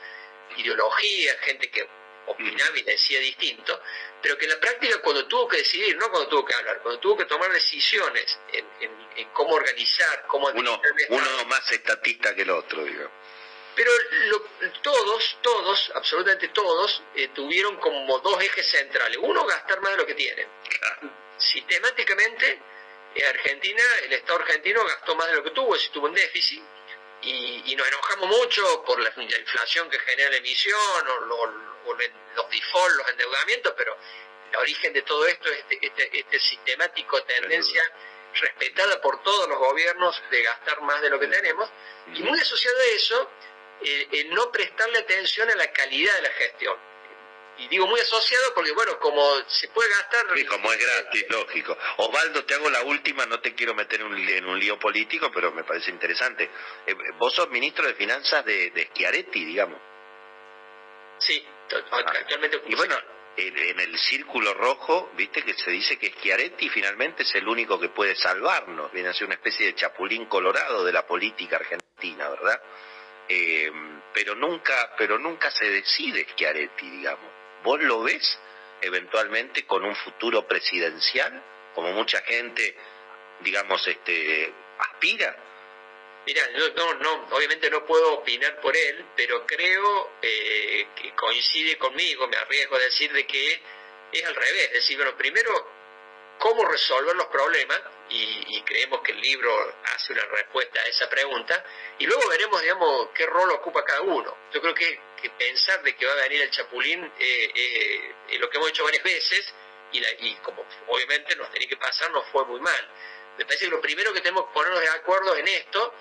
ideologías, gente que opinaba y decía distinto, pero que en la práctica cuando tuvo que decidir, no cuando tuvo que hablar, cuando tuvo que tomar decisiones en, cómo organizar, cómo uno, uno más estatista que el otro, digo. Pero todos, todos, absolutamente todos, eh, tuvieron como dos ejes centrales. Uno, gastar más de lo que tienen. Sistemáticamente, en Argentina, el Estado argentino gastó más de lo que tuvo, si tuvo un déficit, y, nos enojamos mucho por la, inflación que genera la emisión o, los defaults, los endeudamientos, pero el origen de todo esto es este, este, este sistemático tendencia respetada por todos los gobiernos de gastar más de lo que tenemos, y muy asociado a eso, el, el no prestarle atención a la calidad de la gestión. Y digo muy asociado porque, bueno, como se puede gastar... Y como es gratis, lógico. Osvaldo, te hago la última, no te quiero meter en un, li- en un lío político, pero me parece interesante. Eh, vos sos ministro de Finanzas de, de Schiaretti, digamos. Sí, to- actualmente... Y bueno, en, en el círculo rojo, viste que se dice que Schiaretti finalmente es el único que puede salvarnos. Viene a ser una especie de chapulín colorado de la política argentina, ¿verdad? Eh, pero nunca, pero nunca se decide Schiaretti, digamos. ¿Vos lo ves eventualmente con un futuro presidencial, como mucha gente, digamos, este, aspira? Mira, yo no, no, obviamente no puedo opinar por él, pero creo eh, que coincide conmigo, me arriesgo a decir de que es al revés, es decir, bueno, primero, cómo resolver los problemas, y, creemos que el libro hace una respuesta a esa pregunta, y luego veremos, digamos, qué rol ocupa cada uno. Yo creo que, pensar de que va a venir el Chapulín eh, eh, lo que hemos hecho varias veces, y, como obviamente nos tenía que pasar, nos fue muy mal. Me parece que lo primero que tenemos que ponernos de acuerdo en esto,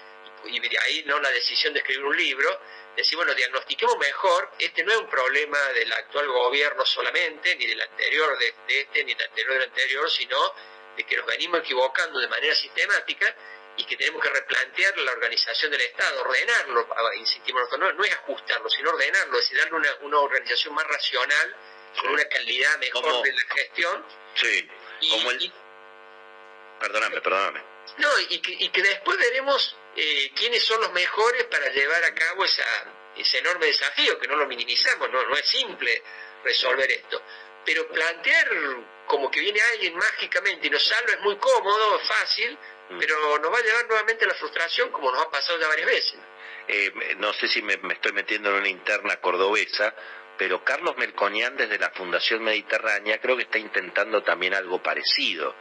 y de ahí no la decisión de escribir un libro, decir, bueno, diagnostiquemos mejor, este no es un problema del actual gobierno solamente, ni del anterior de, de este, ni del anterior del anterior, sino de que nos venimos equivocando de manera sistemática y que tenemos que replantear la organización del Estado, ordenarlo, insistimos, nosotros, no, no es ajustarlo, sino ordenarlo, es decir, darle una, una organización más racional, con una calidad mejor Como- de la gestión. Sí, como el... Perdóname, perdóname. No, y que, y que después veremos eh, quiénes son los mejores para llevar a cabo esa, ese enorme desafío, que no lo minimizamos, no, no es simple resolver esto. Pero plantear como que viene alguien mágicamente y nos salva es muy cómodo, es fácil, pero nos va a llevar nuevamente a la frustración como nos ha pasado ya varias veces. Eh, no sé si me, me estoy metiendo en una interna cordobesa, pero Carlos Melconian desde la Fundación Mediterránea creo que está intentando también algo parecido,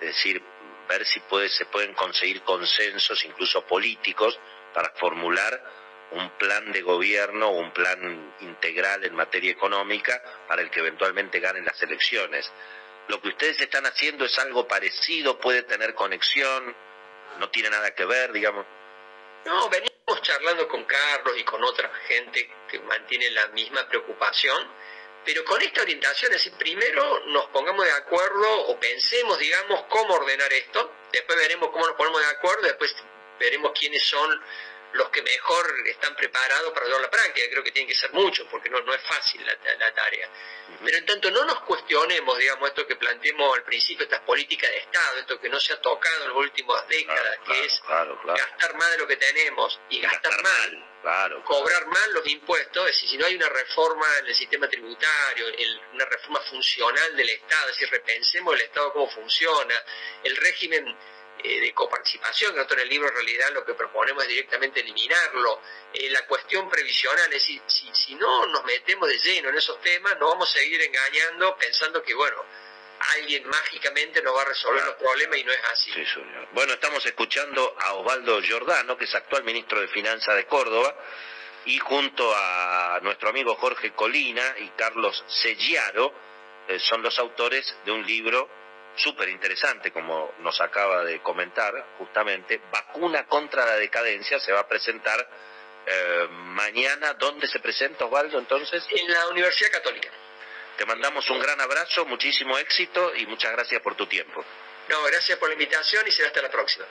es decir, ver si puede, se pueden conseguir consensos, incluso políticos, para formular un plan de gobierno un plan integral en materia económica para el que eventualmente ganen las elecciones. Lo que ustedes están haciendo es algo parecido, puede tener conexión, no tiene nada que ver, digamos. No, venimos charlando con Carlos y con otra gente que mantiene la misma preocupación, pero con esta orientación, es decir, primero nos pongamos de acuerdo o pensemos, digamos, cómo ordenar esto, después veremos cómo nos ponemos de acuerdo, después veremos quiénes son los que mejor están preparados para llevar la práctica, creo que tienen que ser muchos, porque no, no es fácil la, la tarea. Pero en tanto no nos cuestionemos, digamos, esto que planteemos al principio, estas políticas de Estado, esto que no se ha tocado en las últimas décadas, que es Claro, gastar más de lo que tenemos y gastar, mal, Claro. cobrar mal los impuestos, es decir, si no hay una reforma en el sistema tributario, el- una reforma funcional del Estado, es decir, repensemos el Estado cómo funciona, el régimen eh, de coparticipación, que nosotros en el libro en realidad lo que proponemos es directamente eliminarlo, eh, la cuestión previsional, es decir, si, si no nos metemos de lleno en esos temas, nos vamos a seguir engañando pensando que, bueno, alguien mágicamente nos va a resolver los problemas y no es así. Sí, señor. Bueno, estamos escuchando a Osvaldo Giordano, que es actual ministro de Finanzas de Córdoba, y junto a nuestro amigo Jorge Colina y Carlos Selliaro, eh, son los autores de un libro súper interesante, como nos acaba de comentar, justamente, Vacuna contra la Decadencia, se va a presentar eh, mañana. ¿Dónde se presenta, Osvaldo, entonces? En la Universidad Católica. Te mandamos un gran abrazo, muchísimo éxito y muchas gracias por tu tiempo. No, gracias por la invitación y será hasta la próxima.